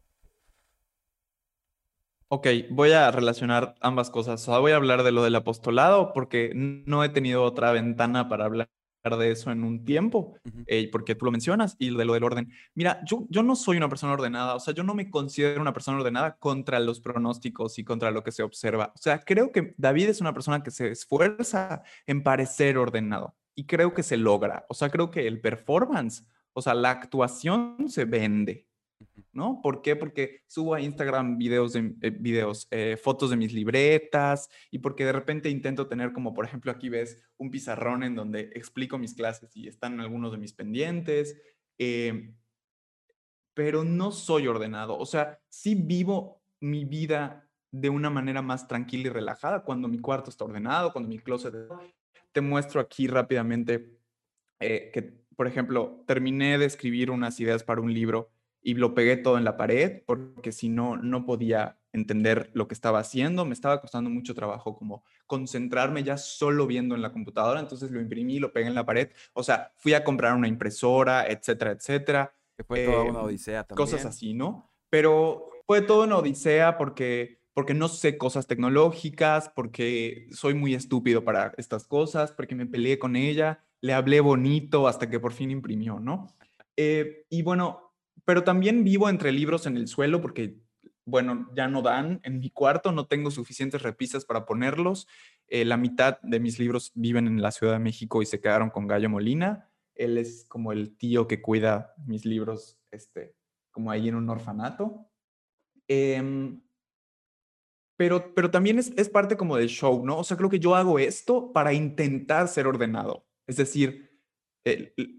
Ok, voy a relacionar ambas cosas. O sea, voy a hablar de lo del apostolado porque no he tenido otra ventana para hablar de eso en un tiempo, eh, porque tú lo mencionas, y de lo del orden. Mira, yo, yo no soy una persona ordenada, o sea, yo no me considero una persona ordenada contra los pronósticos y contra lo que se observa. O sea, creo que David es una persona que se esfuerza en parecer ordenado y creo que se logra. O sea, creo que el performance, o sea, la actuación se vende. ¿No? ¿Por qué? Porque subo a Instagram videos, de, eh, videos eh, fotos de mis libretas y porque de repente intento tener como, por ejemplo, aquí ves un pizarrón en donde explico mis clases y están algunos de mis pendientes, eh, pero no soy ordenado. O sea, sí vivo mi vida de una manera más tranquila y relajada cuando mi cuarto está ordenado, cuando mi closet... Te muestro aquí rápidamente que, por ejemplo, terminé de escribir unas ideas para un libro y lo pegué todo en la pared porque si no, no podía entender lo que estaba haciendo. Me estaba costando mucho trabajo como concentrarme ya solo viendo en la computadora. Entonces lo imprimí, lo pegué en la pared. O sea, fui a comprar una impresora, etcétera, etcétera. Que fue toda una odisea también. Cosas así, ¿no? Pero fue toda una odisea porque, porque no sé cosas tecnológicas, porque soy muy estúpido para estas cosas, porque me peleé con ella, le hablé bonito hasta que por fin imprimió, ¿no? Eh, y bueno, pero también vivo entre libros en el suelo porque, bueno, ya no dan en mi cuarto, no tengo suficientes repisas para ponerlos. Eh, la mitad de mis libros viven en la Ciudad de México y se quedaron con Gallo Molina. Él es como el tío que cuida mis libros, este, como ahí en un orfanato. Em, pero, pero también es, es parte como del show, ¿no? O sea, creo que yo hago esto para intentar ser ordenado. Es decir,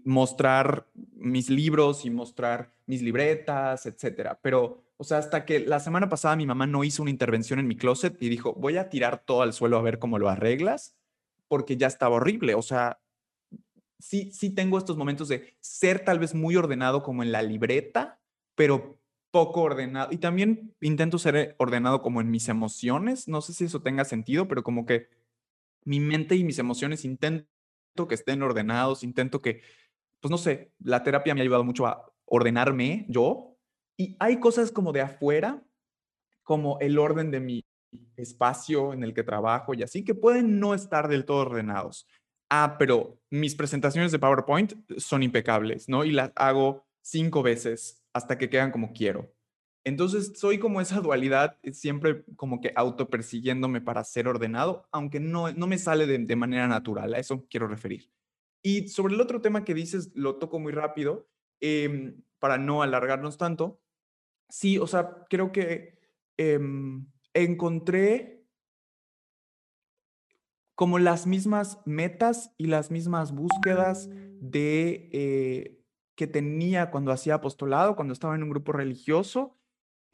mostrar mis libros y mostrar mis libretas, etcétera. Pero, o sea, hasta que la semana pasada mi mamá no hizo una intervención en mi closet y dijo, voy a tirar todo al suelo a ver cómo lo arreglas, porque ya estaba horrible. O sea, sí, sí tengo estos momentos de ser tal vez muy ordenado como en la libreta, pero poco ordenado. Y también intento ser ordenado como en mis emociones. No sé si eso tenga sentido, pero como que mi mente y mis emociones intento que estén ordenados, intento que, pues no sé, la terapia me ha ayudado mucho a ordenarme yo. Y hay cosas como de afuera, como el orden de mi espacio en el que trabajo y así, que pueden no estar del todo ordenados. Ah, pero mis presentaciones de PowerPoint son impecables, ¿no? Y las hago cinco veces hasta que quedan como quiero. Entonces, soy como esa dualidad, eh, siempre como que autopersiguiéndome para ser ordenado, aunque no, no me sale de, manera natural, a eso quiero referir. Y sobre el otro tema que dices, lo toco muy rápido, em, para no alargarnos tanto. Sí, o sea, creo que em, encontré como las mismas metas y las mismas búsquedas de eh, que tenía cuando hacía apostolado, cuando estaba en un grupo religioso,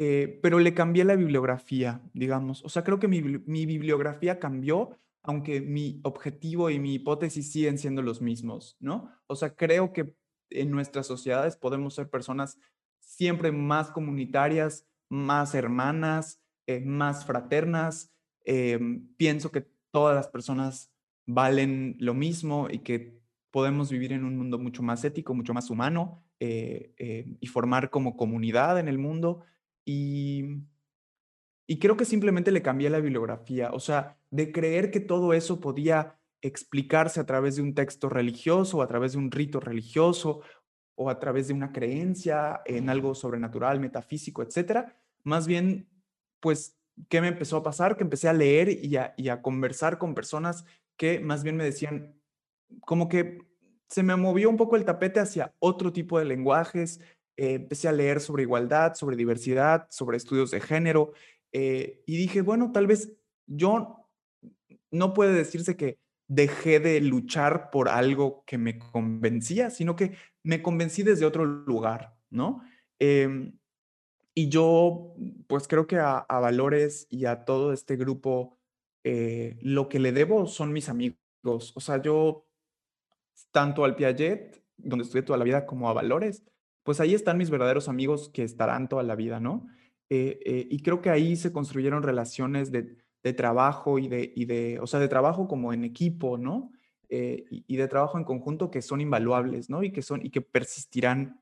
eh, pero le cambié la bibliografía, digamos. O sea, creo que mi, bibliografía cambió, aunque mi objetivo y mi hipótesis siguen siendo los mismos, ¿no? O sea, creo que en nuestras sociedades podemos ser personas siempre más comunitarias, más hermanas, eh, más fraternas. Eh, pienso que todas las personas valen lo mismo y que podemos vivir en un mundo mucho más ético, mucho más humano y formar como comunidad en el mundo y, y creo que simplemente le cambié la bibliografía, o sea, de creer que todo eso podía explicarse a través de un texto religioso, o a través de un rito religioso, o a través de una creencia en algo sobrenatural, metafísico, etcétera. Más bien, pues, ¿qué me empezó a pasar? Que empecé a leer y a, y a conversar con personas que más bien me decían, como que se me movió un poco el tapete hacia otro tipo de lenguajes, eh, empecé a leer sobre igualdad, sobre diversidad, sobre estudios de género, eh, y dije, bueno, tal vez yo no puede decirse que dejé de luchar por algo que me convencía, sino que me convencí desde otro lugar, ¿no? Em, y yo, pues creo que a, Valores y a todo este grupo, eh, lo que le debo son mis amigos. O sea, yo, tanto al Piaget, donde estudié toda la vida, como a Valores, pues ahí están mis verdaderos amigos que estarán toda la vida, ¿no? Eh, eh, y creo que ahí se construyeron relaciones de, trabajo y de, de, o sea, de trabajo como en equipo, ¿no? Eh, y, de trabajo en conjunto que son invaluables, ¿no? Y que, son, y que persistirán.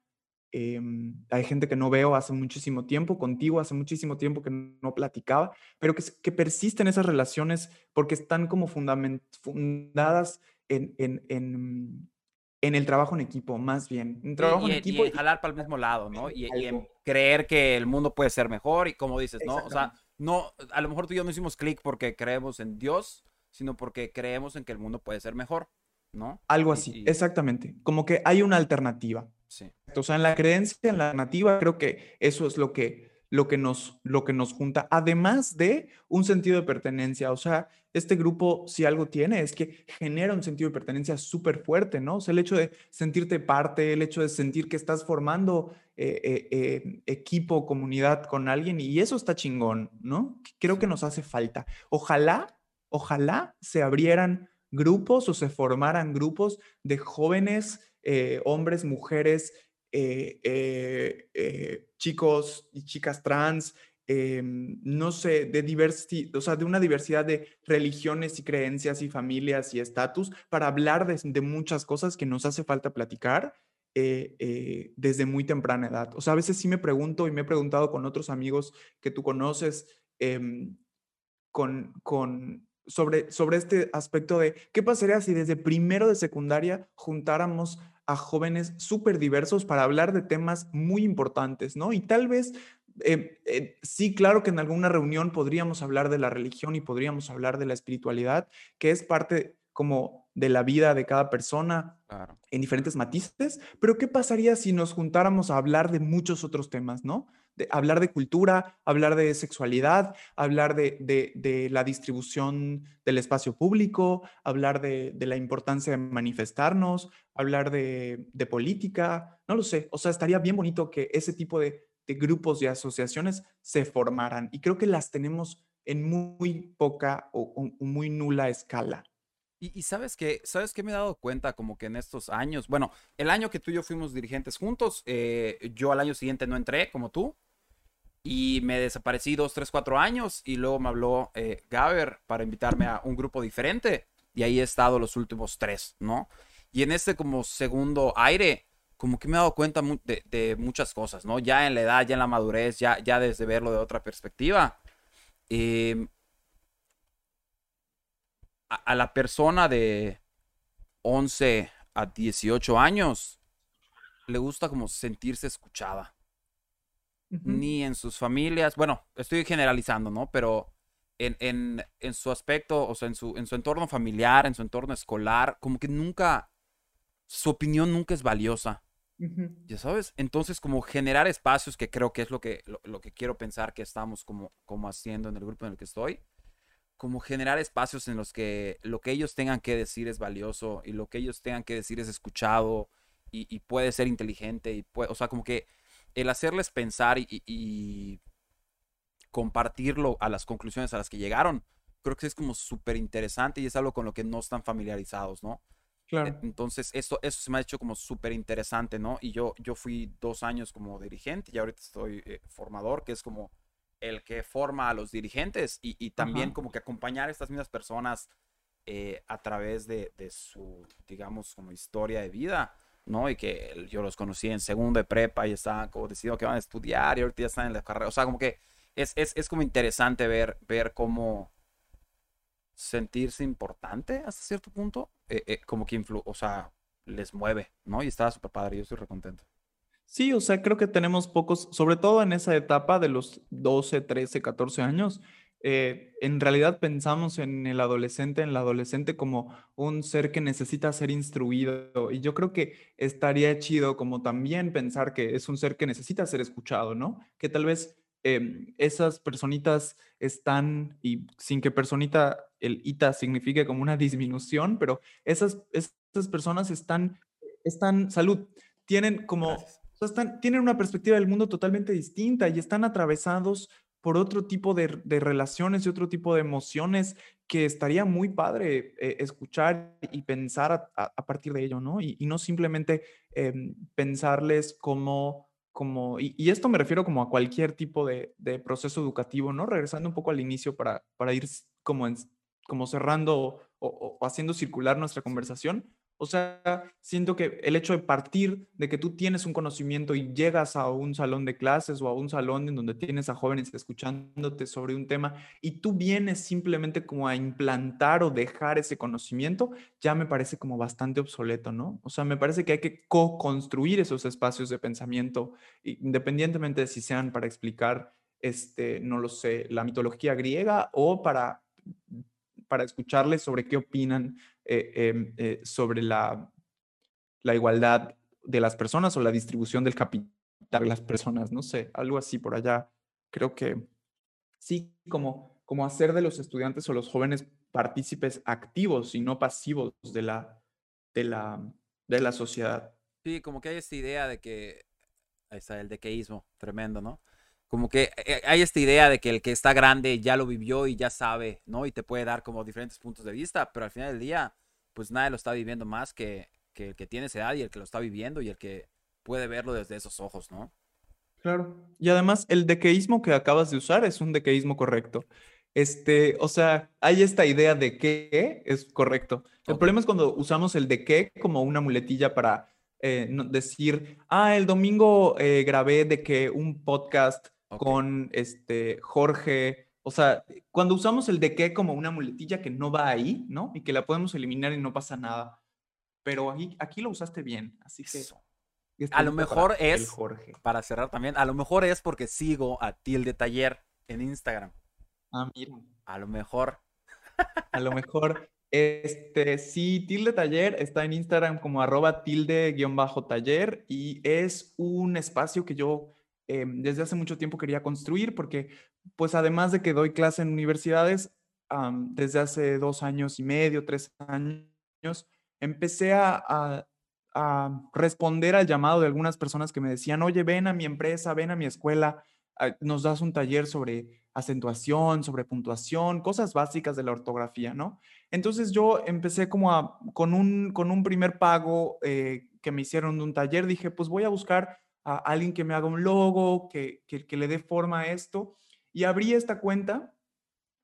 Em, hay gente que no veo hace muchísimo tiempo, contigo hace muchísimo tiempo que no platicaba, pero que, persisten esas relaciones porque están como fundadas en, en, en el trabajo en equipo, más bien. En trabajo y, en equipo. Y jalar para el mismo lado, ¿no? Y, en creer que el mundo puede ser mejor y como dices, ¿no? O sea, no, a lo mejor tú y yo no hicimos clic porque creemos en Dios, sino porque creemos en que el mundo puede ser mejor, ¿no? Algo así, exactamente. Como que hay una alternativa. Sí. O sea, en la creencia, en la alternativa, creo que eso es lo que lo que nos, lo que nos junta, además de un sentido de pertenencia. O sea, este grupo, si algo tiene, es que genera un sentido de pertenencia súper fuerte, ¿no? O sea, el hecho de sentirte parte, el hecho de sentir que estás formando eh, eh, eh, equipo, comunidad con alguien, y eso está chingón, ¿no? Creo que nos hace falta. Ojalá, ojalá se abrieran grupos o se formaran grupos de jóvenes, hombres, mujeres, eh, eh, eh, chicos y chicas trans, em, no sé, de diversidad, o sea, de una diversidad de religiones y creencias y familias y estatus para hablar de, muchas cosas que nos hace falta platicar desde muy temprana edad. O sea, a veces sí me pregunto y me he preguntado con otros amigos que tú conoces, em, con, con, sobre, sobre este aspecto de qué pasaría si desde primero de secundaria juntáramos a jóvenes súper diversos para hablar de temas muy importantes, ¿no? Y tal vez, eh, eh, sí, claro que en alguna reunión podríamos hablar de la religión y podríamos hablar de la espiritualidad, que es parte como de la vida de cada persona en diferentes matices, pero ¿qué pasaría si nos juntáramos a hablar de muchos otros temas, ¿no? Hablar de cultura, hablar de sexualidad, hablar de, la distribución del espacio público, hablar de, la importancia de manifestarnos, hablar de, política, no lo sé. O sea, estaría bien bonito que ese tipo de, grupos y asociaciones se formaran y creo que las tenemos en muy poca o, muy nula escala. Y, sabes que, sabes que me he dado cuenta como que en estos años, bueno, el año que tú y yo fuimos dirigentes juntos, eh, yo al año siguiente no entré como tú, y me desaparecí dos, tres, cuatro años y luego me habló eh, Gaber para invitarme a un grupo diferente y ahí he estado los últimos tres, ¿no? Y en este como segundo aire, como que me he dado cuenta de, muchas cosas, ¿no? Ya en la edad, ya en la madurez, ya, ya desde verlo de otra perspectiva. Em, a, a, la persona de 11 a 18 años le gusta como sentirse escuchada ni en sus familias. Bueno, estoy generalizando, ¿no? Pero en, en, en, su aspecto, o sea, en su, en su entorno familiar, en su entorno escolar, como que nunca, su opinión nunca es valiosa. Ya sabes, entonces como generar espacios que creo que es lo que, lo, que quiero pensar que estamos como, como haciendo en el grupo en el que estoy, como generar espacios en los que lo que ellos tengan que decir es valioso y lo que ellos tengan que decir es escuchado y, y puede ser inteligente y puede, o sea, como que el hacerles pensar y, compartirlo a las conclusiones a las que llegaron, creo que es como súper interesante y es algo con lo que no están familiarizados, ¿no? Claro. Entonces, esto, eso se me ha hecho como súper interesante, ¿no? Y yo, yo fui dos años como dirigente y ahorita estoy eh, formador, que es como el que forma a los dirigentes y, también como que acompañar a estas mismas personas eh, a través de, de, su, digamos, como historia de vida ¿no? Y que yo los conocí en segundo de prepa y estaban como decidiendo que van a estudiar y ahorita ya están en la carrera. O sea, como que es, es, es como interesante ver, ver cómo sentirse importante hasta cierto punto, eh, eh, como que influ o sea, les mueve, ¿no? Y estaba súper padre, yo estoy recontento. Sí, o sea, creo que tenemos pocos, sobre todo en esa etapa de los 12, 13, 14 años, eh, en realidad pensamos en el adolescente, en la adolescente como un ser que necesita ser instruido. Y yo creo que estaría chido como también pensar que es un ser que necesita ser escuchado, ¿no? Que tal vez em, esas personitas están, y sin que personita, el ita signifique como una disminución, pero esas, esas personas están, están, salud, tienen como... están, tienen una perspectiva del mundo totalmente distinta y están atravesados por otro tipo de, relaciones y otro tipo de emociones que estaría muy padre eh, escuchar y pensar a, partir de ello, ¿no? Y, no simplemente em, pensarles como, como y, esto me refiero como a cualquier tipo de, proceso educativo, ¿no? Regresando un poco al inicio para, para ir como, como cerrando o, haciendo circular nuestra conversación, O sea, siento que el hecho de partir de que tú tienes un conocimiento y llegas a un salón de clases o a un salón en donde tienes a jóvenes escuchándote sobre un tema y tú vienes simplemente como a implantar o dejar ese conocimiento, ya me parece como bastante obsoleto, ¿no? O sea, me parece que hay que co-construir esos espacios de pensamiento, independientemente de si sean para explicar, este, no lo sé, la mitología griega o para para escucharles sobre qué opinan eh, em, eh, sobre la, la igualdad de las personas o la distribución del capital de las personas, no sé, algo así por allá. Creo que sí, como, como hacer de los estudiantes o los jóvenes partícipes activos y no pasivos de la, de la, de la sociedad. Sí, como que hay esta idea de que, ahí está el dequeísmo, tremendo, ¿no? Como que eh, hay esta idea de que el que está grande ya lo vivió y ya sabe, ¿no? Y te puede dar como diferentes puntos de vista, pero al final del día, pues nadie lo está viviendo más que, que el que tiene esa edad y el que lo está viviendo y el que puede verlo desde esos ojos, ¿no? Claro. Y además, el dequeísmo que acabas de usar es un dequeísmo correcto. Este, o sea, hay esta idea de que es correcto. El problema es cuando usamos el de qué como una muletilla para eh, decir, ah, el domingo eh, grabé de que un podcast con este Jorge. O sea, cuando usamos el de qué como una muletilla que no va ahí, ¿no? Y que la podemos eliminar y no pasa nada. Pero aquí, aquí lo usaste bien, así que... A lo mejor es, Jorge. para cerrar también, a lo mejor es porque sigo a Tilde Taller en Instagram. Ah, mira. A lo mejor. A lo mejor. Este, sí, Tilde Taller está en Instagram como arroba tilde-taller y es un espacio que yo eh, desde hace mucho tiempo quería construir porque, pues además de que doy clase en universidades, desde hace dos años y medio, tres años, empecé a, responder al llamado de algunas personas que me decían, oye, ven a mi empresa, ven a mi escuela, ah, nos das un taller sobre acentuación, sobre puntuación, cosas básicas de la ortografía, ¿no? Entonces yo empecé como a, con un, con un primer pago eh, que me hicieron de un taller, dije, pues voy a buscar a alguien que me haga un logo, que, que, le dé forma a esto. Y abrí esta cuenta,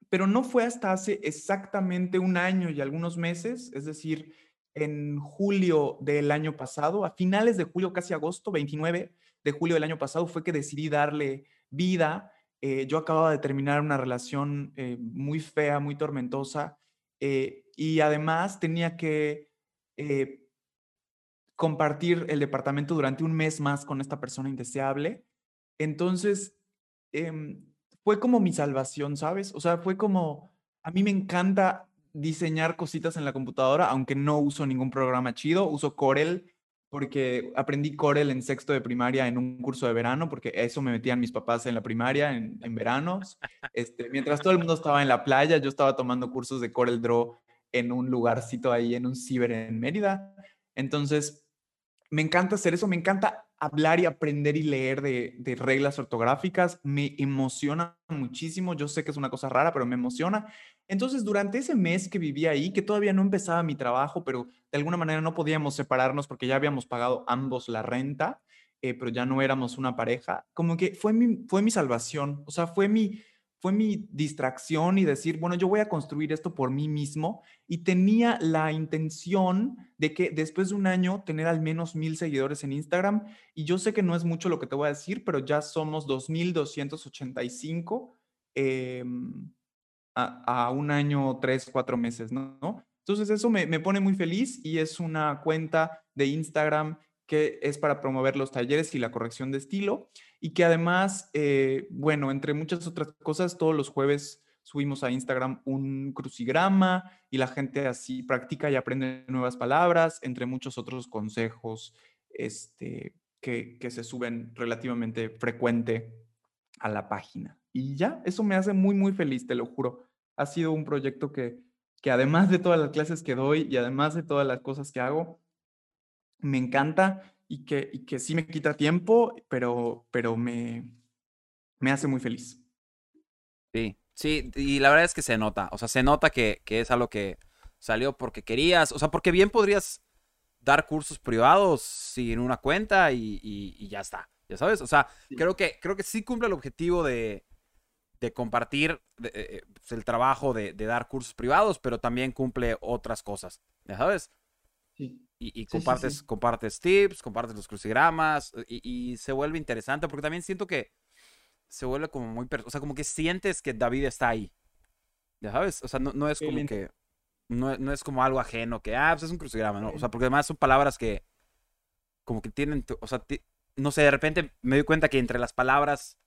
pero no fue hasta hace exactamente un año y algunos meses, es decir, en julio del año pasado, a finales de julio, casi agosto, 29 de julio del año pasado, fue que decidí darle vida. Eh, yo acababa de terminar una relación eh, muy fea, muy tormentosa, eh, y además tenía que compartir el departamento durante un mes más con esta persona indeseable. Entonces, em, fue como mi salvación, ¿sabes? O sea, fue como, a mí me encanta diseñar cositas en la computadora, aunque no uso ningún programa chido, uso Corel porque aprendí Corel en sexto de primaria en un curso de verano, porque eso me metían mis papás en la primaria, en, en veranos. Este, mientras todo el mundo estaba en la playa, yo estaba tomando cursos de Corel Draw en un lugarcito ahí, en un ciber en Mérida. Entonces, me encanta hacer eso, me encanta hablar y aprender y leer de, reglas ortográficas, me emociona muchísimo, yo sé que es una cosa rara, pero me emociona. Entonces, durante ese mes que vivía ahí, que todavía no empezaba mi trabajo, pero de alguna manera no podíamos separarnos porque ya habíamos pagado ambos la renta, eh, pero ya no éramos una pareja, como que fue mi, fue mi salvación, o sea, fue mi, fue mi distracción y decir, bueno, yo voy a construir esto por mí mismo y tenía la intención de que después de un año tener al menos mil seguidores en Instagram y yo sé que no es mucho lo que te voy a decir, pero ya somos 2.285 eh, a, a, un año, tres, cuatro meses, ¿no? Entonces eso me, me pone muy feliz y es una cuenta de Instagram que es para promover los talleres y la corrección de estilo y que además, eh, bueno, entre muchas otras cosas, todos los jueves subimos a Instagram un crucigrama y la gente así practica y aprende nuevas palabras, entre muchos otros consejos este, que, que se suben relativamente frecuente a la página. Y ya, eso me hace muy, muy feliz, te lo juro. Ha sido un proyecto que, que además de todas las clases que doy y además de todas las cosas que hago, me encanta y que, y que sí me quita tiempo, pero, pero me, me hace muy feliz. Sí, sí, y la verdad es que se nota, o sea, se nota que, que es algo que salió porque querías, o sea, porque bien podrías dar cursos privados sin una cuenta y, y, ya está, ya sabes, o sea, creo, que, creo que sí cumple el objetivo de, de compartir eh, eh, pues, el trabajo de, de, dar cursos privados, pero también cumple otras cosas, ya sabes. Sí. Y, compartes, compartes tips, compartes los crucigramas y, se vuelve interesante porque también siento que se vuelve como muy, o sea, como que sientes que David está ahí. ¿Ya sabes? O sea, no, es como que, no, no, es como algo ajeno, que, ah, pues es un crucigrama, ¿no? O sea, porque además son palabras que, como que tienen, o sea, no sé, de repente me doy cuenta que entre las palabras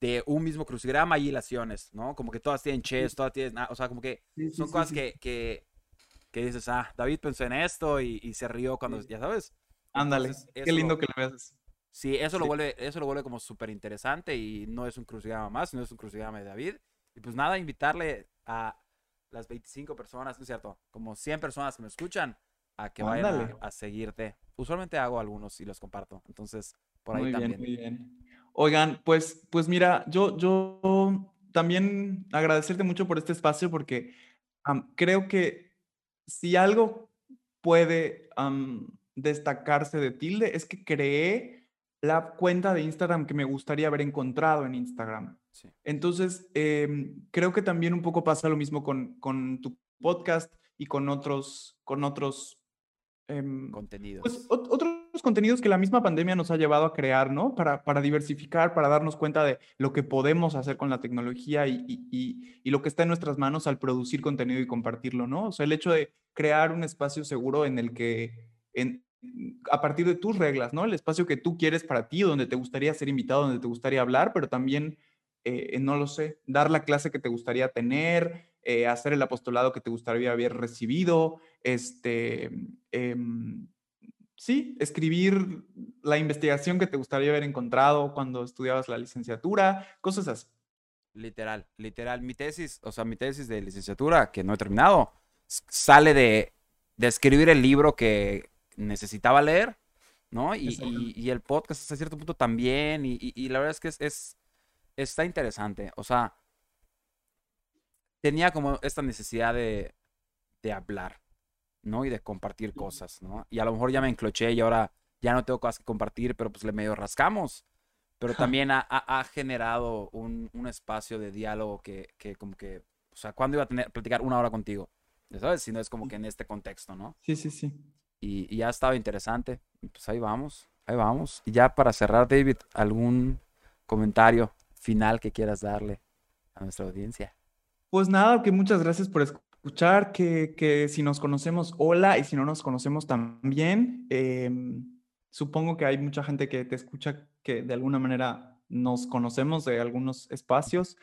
de un mismo crucigrama hay hilaciones, ¿no? Como que todas tienen chess, todas tienen, o sea, como que son cosas que, que, que, dices, ah, David pensó en esto y, se rió cuando, ya sabes. Ándale, qué lindo que lo veas. Sí, eso lo vuelve, eso lo vuelve como súper interesante y no es un crucigrama más, sino es un crucigrama de David. Y pues nada, invitarle a las 25 personas, ¿no es cierto? Como 100 personas que me escuchan a que vayan a, seguirte. Usualmente hago algunos y los comparto. Entonces, por ahí muy también. Bien, muy bien. Oigan, pues, pues mira, yo, yo también agradecerte mucho por este espacio porque creo que si algo puede destacarse de Tilde es que creé la cuenta de Instagram que me gustaría haber encontrado en Instagram. Entonces, em, creo que también un poco pasa lo mismo con, con tu podcast y con otros, con otros em, contenidos. Pues, otros contenidos que la misma pandemia nos ha llevado a crear, ¿no? Para, para diversificar, para darnos cuenta de lo que podemos hacer con la tecnología y, y, y, lo que está en nuestras manos al producir contenido y compartirlo, ¿no? O sea, el hecho de crear un espacio seguro en el que, en, a partir de tus reglas, ¿no? El espacio que tú quieres para ti, donde te gustaría ser invitado, donde te gustaría hablar, pero también, eh, no lo sé, dar la clase que te gustaría tener, eh, hacer el apostolado que te gustaría haber recibido, este, em, sí, escribir la investigación que te gustaría haber encontrado cuando estudiabas la licenciatura, cosas así. Literal, literal. Mi tesis, o sea, mi tesis de licenciatura, que no he terminado, sale de, de escribir el libro que, necesitaba leer, ¿no? Y, el podcast hasta cierto punto también, y, la verdad es que es, está interesante, o sea, tenía como esta necesidad de, hablar, ¿no? Y de compartir cosas, ¿no? Y a lo mejor ya me encloché y ahora ya no tengo cosas que compartir, pero pues le medio rascamos. Pero también ha, generado un, espacio de diálogo que, como que, o sea, ¿cuándo iba a tener, platicar una hora contigo? ¿Sabes? Si no es como que en este contexto, ¿no? Sí, sí, sí y, ya ha estado interesante. Pues ahí vamos, ahí vamos. Y ya para cerrar, David, ¿algún comentario final que quieras darle a nuestra audiencia? Pues nada, que muchas gracias por escuchar, que, que si nos conocemos, hola, y si no nos conocemos también. Em, supongo que hay mucha gente que te escucha que de alguna manera nos conocemos de algunos espacios.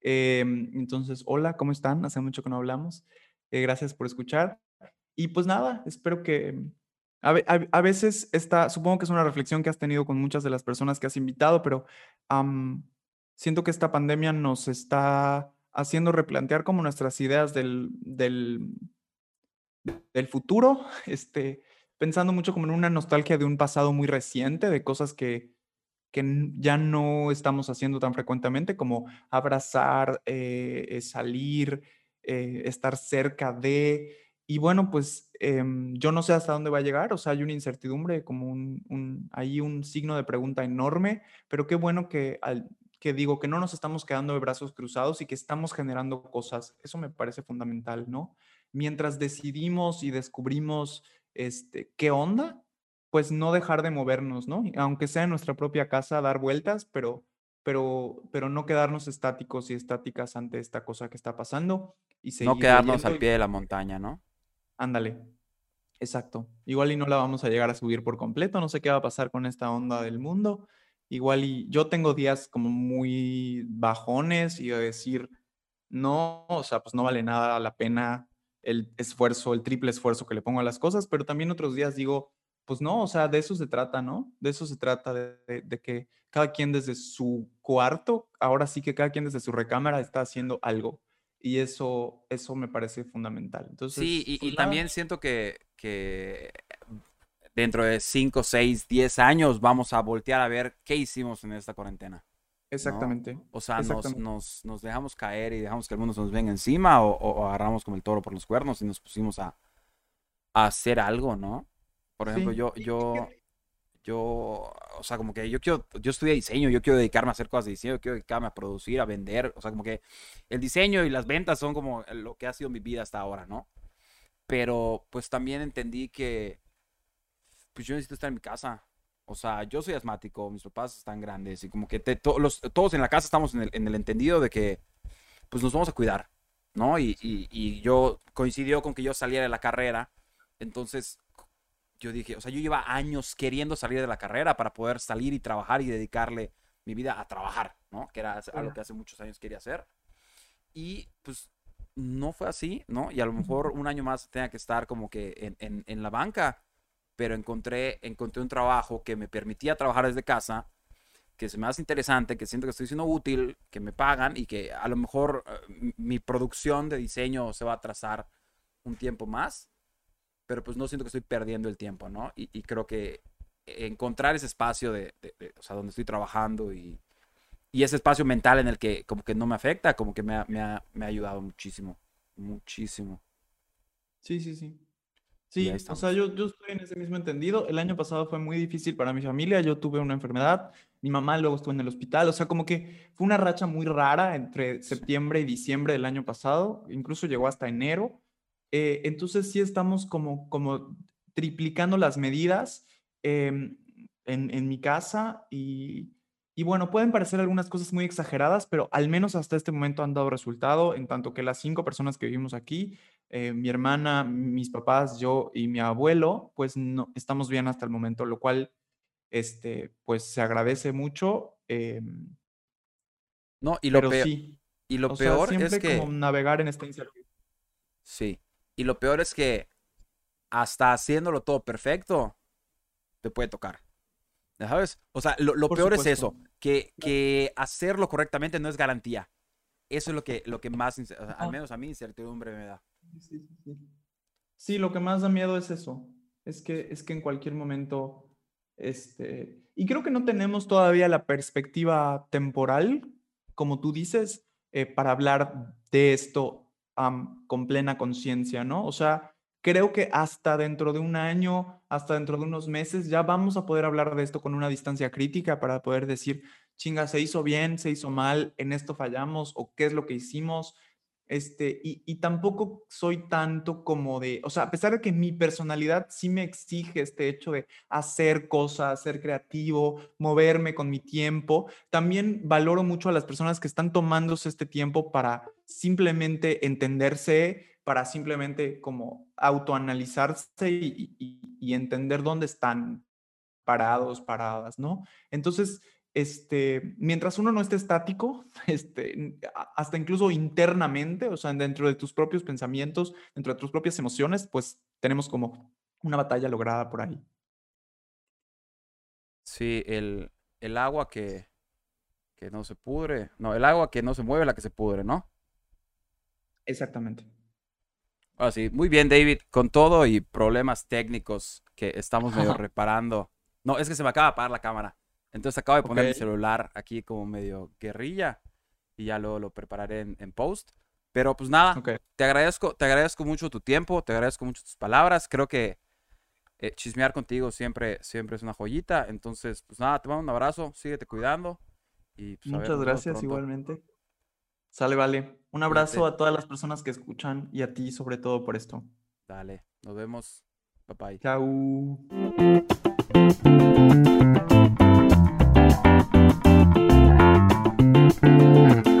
Em, entonces, hola, ¿cómo están? Hace mucho que no hablamos. Eh, gracias por escuchar. Y pues nada, espero que a, veces está, supongo que es una reflexión que has tenido con muchas de las personas que has invitado, pero siento que esta pandemia nos está haciendo replantear como nuestras ideas del, del, futuro, *laughs* este, pensando mucho como en una nostalgia de un pasado muy reciente, de cosas que, que ya no estamos haciendo tan frecuentemente, como abrazar, eh, salir, eh, estar cerca de, y bueno, pues em, yo no sé hasta dónde va a llegar, o sea, hay una incertidumbre, como un, hay un signo de pregunta enorme, pero qué bueno que, al, que digo que no nos estamos quedando de brazos cruzados y que estamos generando cosas. Eso me parece fundamental, ¿no? Mientras decidimos y descubrimos este, qué onda, pues no dejar de movernos, ¿no? Aunque sea en nuestra propia casa, dar vueltas, pero, pero, pero no quedarnos estáticos y estáticas ante esta cosa que está pasando y seguir. No quedarnos al pie de la montaña, ¿no? Ándale. Exacto. Igual y no la vamos a llegar a subir por completo. No sé qué va a pasar con esta onda del mundo. Igual y yo tengo días como muy bajones y de decir, no, o sea, pues no vale nada la pena el esfuerzo, el triple esfuerzo que le pongo a las cosas, pero también otros días digo, pues no, o sea, de eso se trata, ¿no? De eso se trata, de, de, que cada quien desde su cuarto, ahora sí que cada quien desde su recámara está haciendo algo. Y eso, eso me parece fundamental. Entonces, sí, y, pues también siento que, que dentro de 5, 6, 10 años vamos a voltear a ver qué hicimos en esta cuarentena. Exactamente. O sea, Nos, nos, dejamos caer y dejamos que el mundo se nos venga encima o, agarramos como el toro por los cuernos y nos pusimos a, a hacer algo, ¿no? Por ejemplo, yo, yo, yo, o sea, como que yo quiero, yo estudié diseño, yo quiero dedicarme a hacer cosas de diseño, yo quiero dedicarme a producir, a vender, o sea, como que el diseño y las ventas son como lo que ha sido mi vida hasta ahora, ¿no? Pero pues también entendí que pues yo necesito estar en mi casa. O sea, yo soy asmático, mis papás están grandes y como que los, todos en la casa estamos en el, en el, entendido de que pues nos vamos a cuidar, ¿no? Y, y, y, yo coincidió con que yo saliera de la carrera, entonces yo dije, o sea, yo lleva años queriendo salir de la carrera para poder salir y trabajar y dedicarle mi vida a trabajar, ¿no? Que era algo que hace muchos años quería hacer. Y pues no fue así, ¿no? Y a lo mejor un año más tenga que estar como que en, en, en la banca, pero encontré, encontré un trabajo que me permitía trabajar desde casa, que se me hace interesante, que siento que estoy siendo útil, que me pagan y que a lo mejor eh, mi producción de diseño se va a atrasar un tiempo más, pero pues no siento que estoy perdiendo el tiempo, ¿no? Y, creo que encontrar ese espacio de, o sea, donde estoy trabajando y, y, ese espacio mental en el que como que no me afecta, como que me ha, me ha, me ha ayudado muchísimo, muchísimo. Sí, sí, sí. Sí, o sea, yo, yo estoy en ese mismo entendido. El año pasado fue muy difícil para mi familia. Yo tuve una enfermedad, mi mamá luego estuvo en el hospital. O sea, como que fue una racha muy rara entre septiembre y diciembre del año pasado. Incluso llegó hasta enero. Eh, entonces sí estamos como, como triplicando las medidas em, en, en mi casa y, y bueno, pueden parecer algunas cosas muy exageradas, pero al menos hasta este momento han dado resultado, en tanto que las cinco personas que vivimos aquí, eh, mi hermana, mis papás, yo y mi abuelo, pues no, estamos bien hasta el momento, lo cual, este, pues se agradece mucho. Em, no, y lo peor, sí. y lo peor es que como navegar en esta incertidumbre. Sí, y lo peor es que hasta haciéndolo todo perfecto, te puede tocar. ¿Sabes? O sea, lo, peor es eso, que, que, hacerlo correctamente no es garantía. Eso es lo que, lo que más, al menos a mí, incertidumbre me da. Sí, sí, sí. lo que más da miedo es eso. Es que, es que en cualquier momento, este, y creo que no tenemos todavía la perspectiva temporal, como tú dices, eh, para hablar de esto con plena conciencia, ¿no? O sea, creo que hasta dentro de un año, hasta dentro de unos meses, ya vamos a poder hablar de esto con una distancia crítica para poder decir, chinga, se hizo bien, se hizo mal, en esto fallamos o qué es lo que hicimos. Este, y, y, tampoco soy tanto como de, o sea, a pesar de que mi personalidad sí me exige este hecho de hacer cosas, ser creativo, moverme con mi tiempo, también valoro mucho a las personas que están tomándose este tiempo para simplemente entenderse, para simplemente como autoanalizarse y, y, entender dónde están parados, paradas, ¿no? Entonces, este, mientras uno no esté estático, *laughs* este, hasta incluso internamente, o sea, dentro de tus propios pensamientos, dentro de tus propias emociones, pues tenemos como una batalla lograda por ahí. Sí, el, el agua que, que no se pudre, no, el agua que no se mueve, la que se pudre, ¿no? Exactamente. Ah, sí, muy bien, David. Con todo y problemas técnicos que estamos medio *laughs* reparando. No, es que se me acaba de apagar la cámara. Entonces acabo de poner mi celular aquí como medio guerrilla y ya luego lo prepararé en, post. Pero pues nada, te agradezco, te agradezco mucho tu tiempo, te agradezco mucho tus palabras. Creo que eh, chismear contigo siempre, siempre es una joyita. Entonces, pues nada, te mando un abrazo, síguete cuidando. Y, pues, Muchas gracias igualmente. Sale, vale. Un abrazo a todas las personas que escuchan y a ti sobre todo por esto. Dale, nos vemos. Bye bye. Chao. Mm-hmm.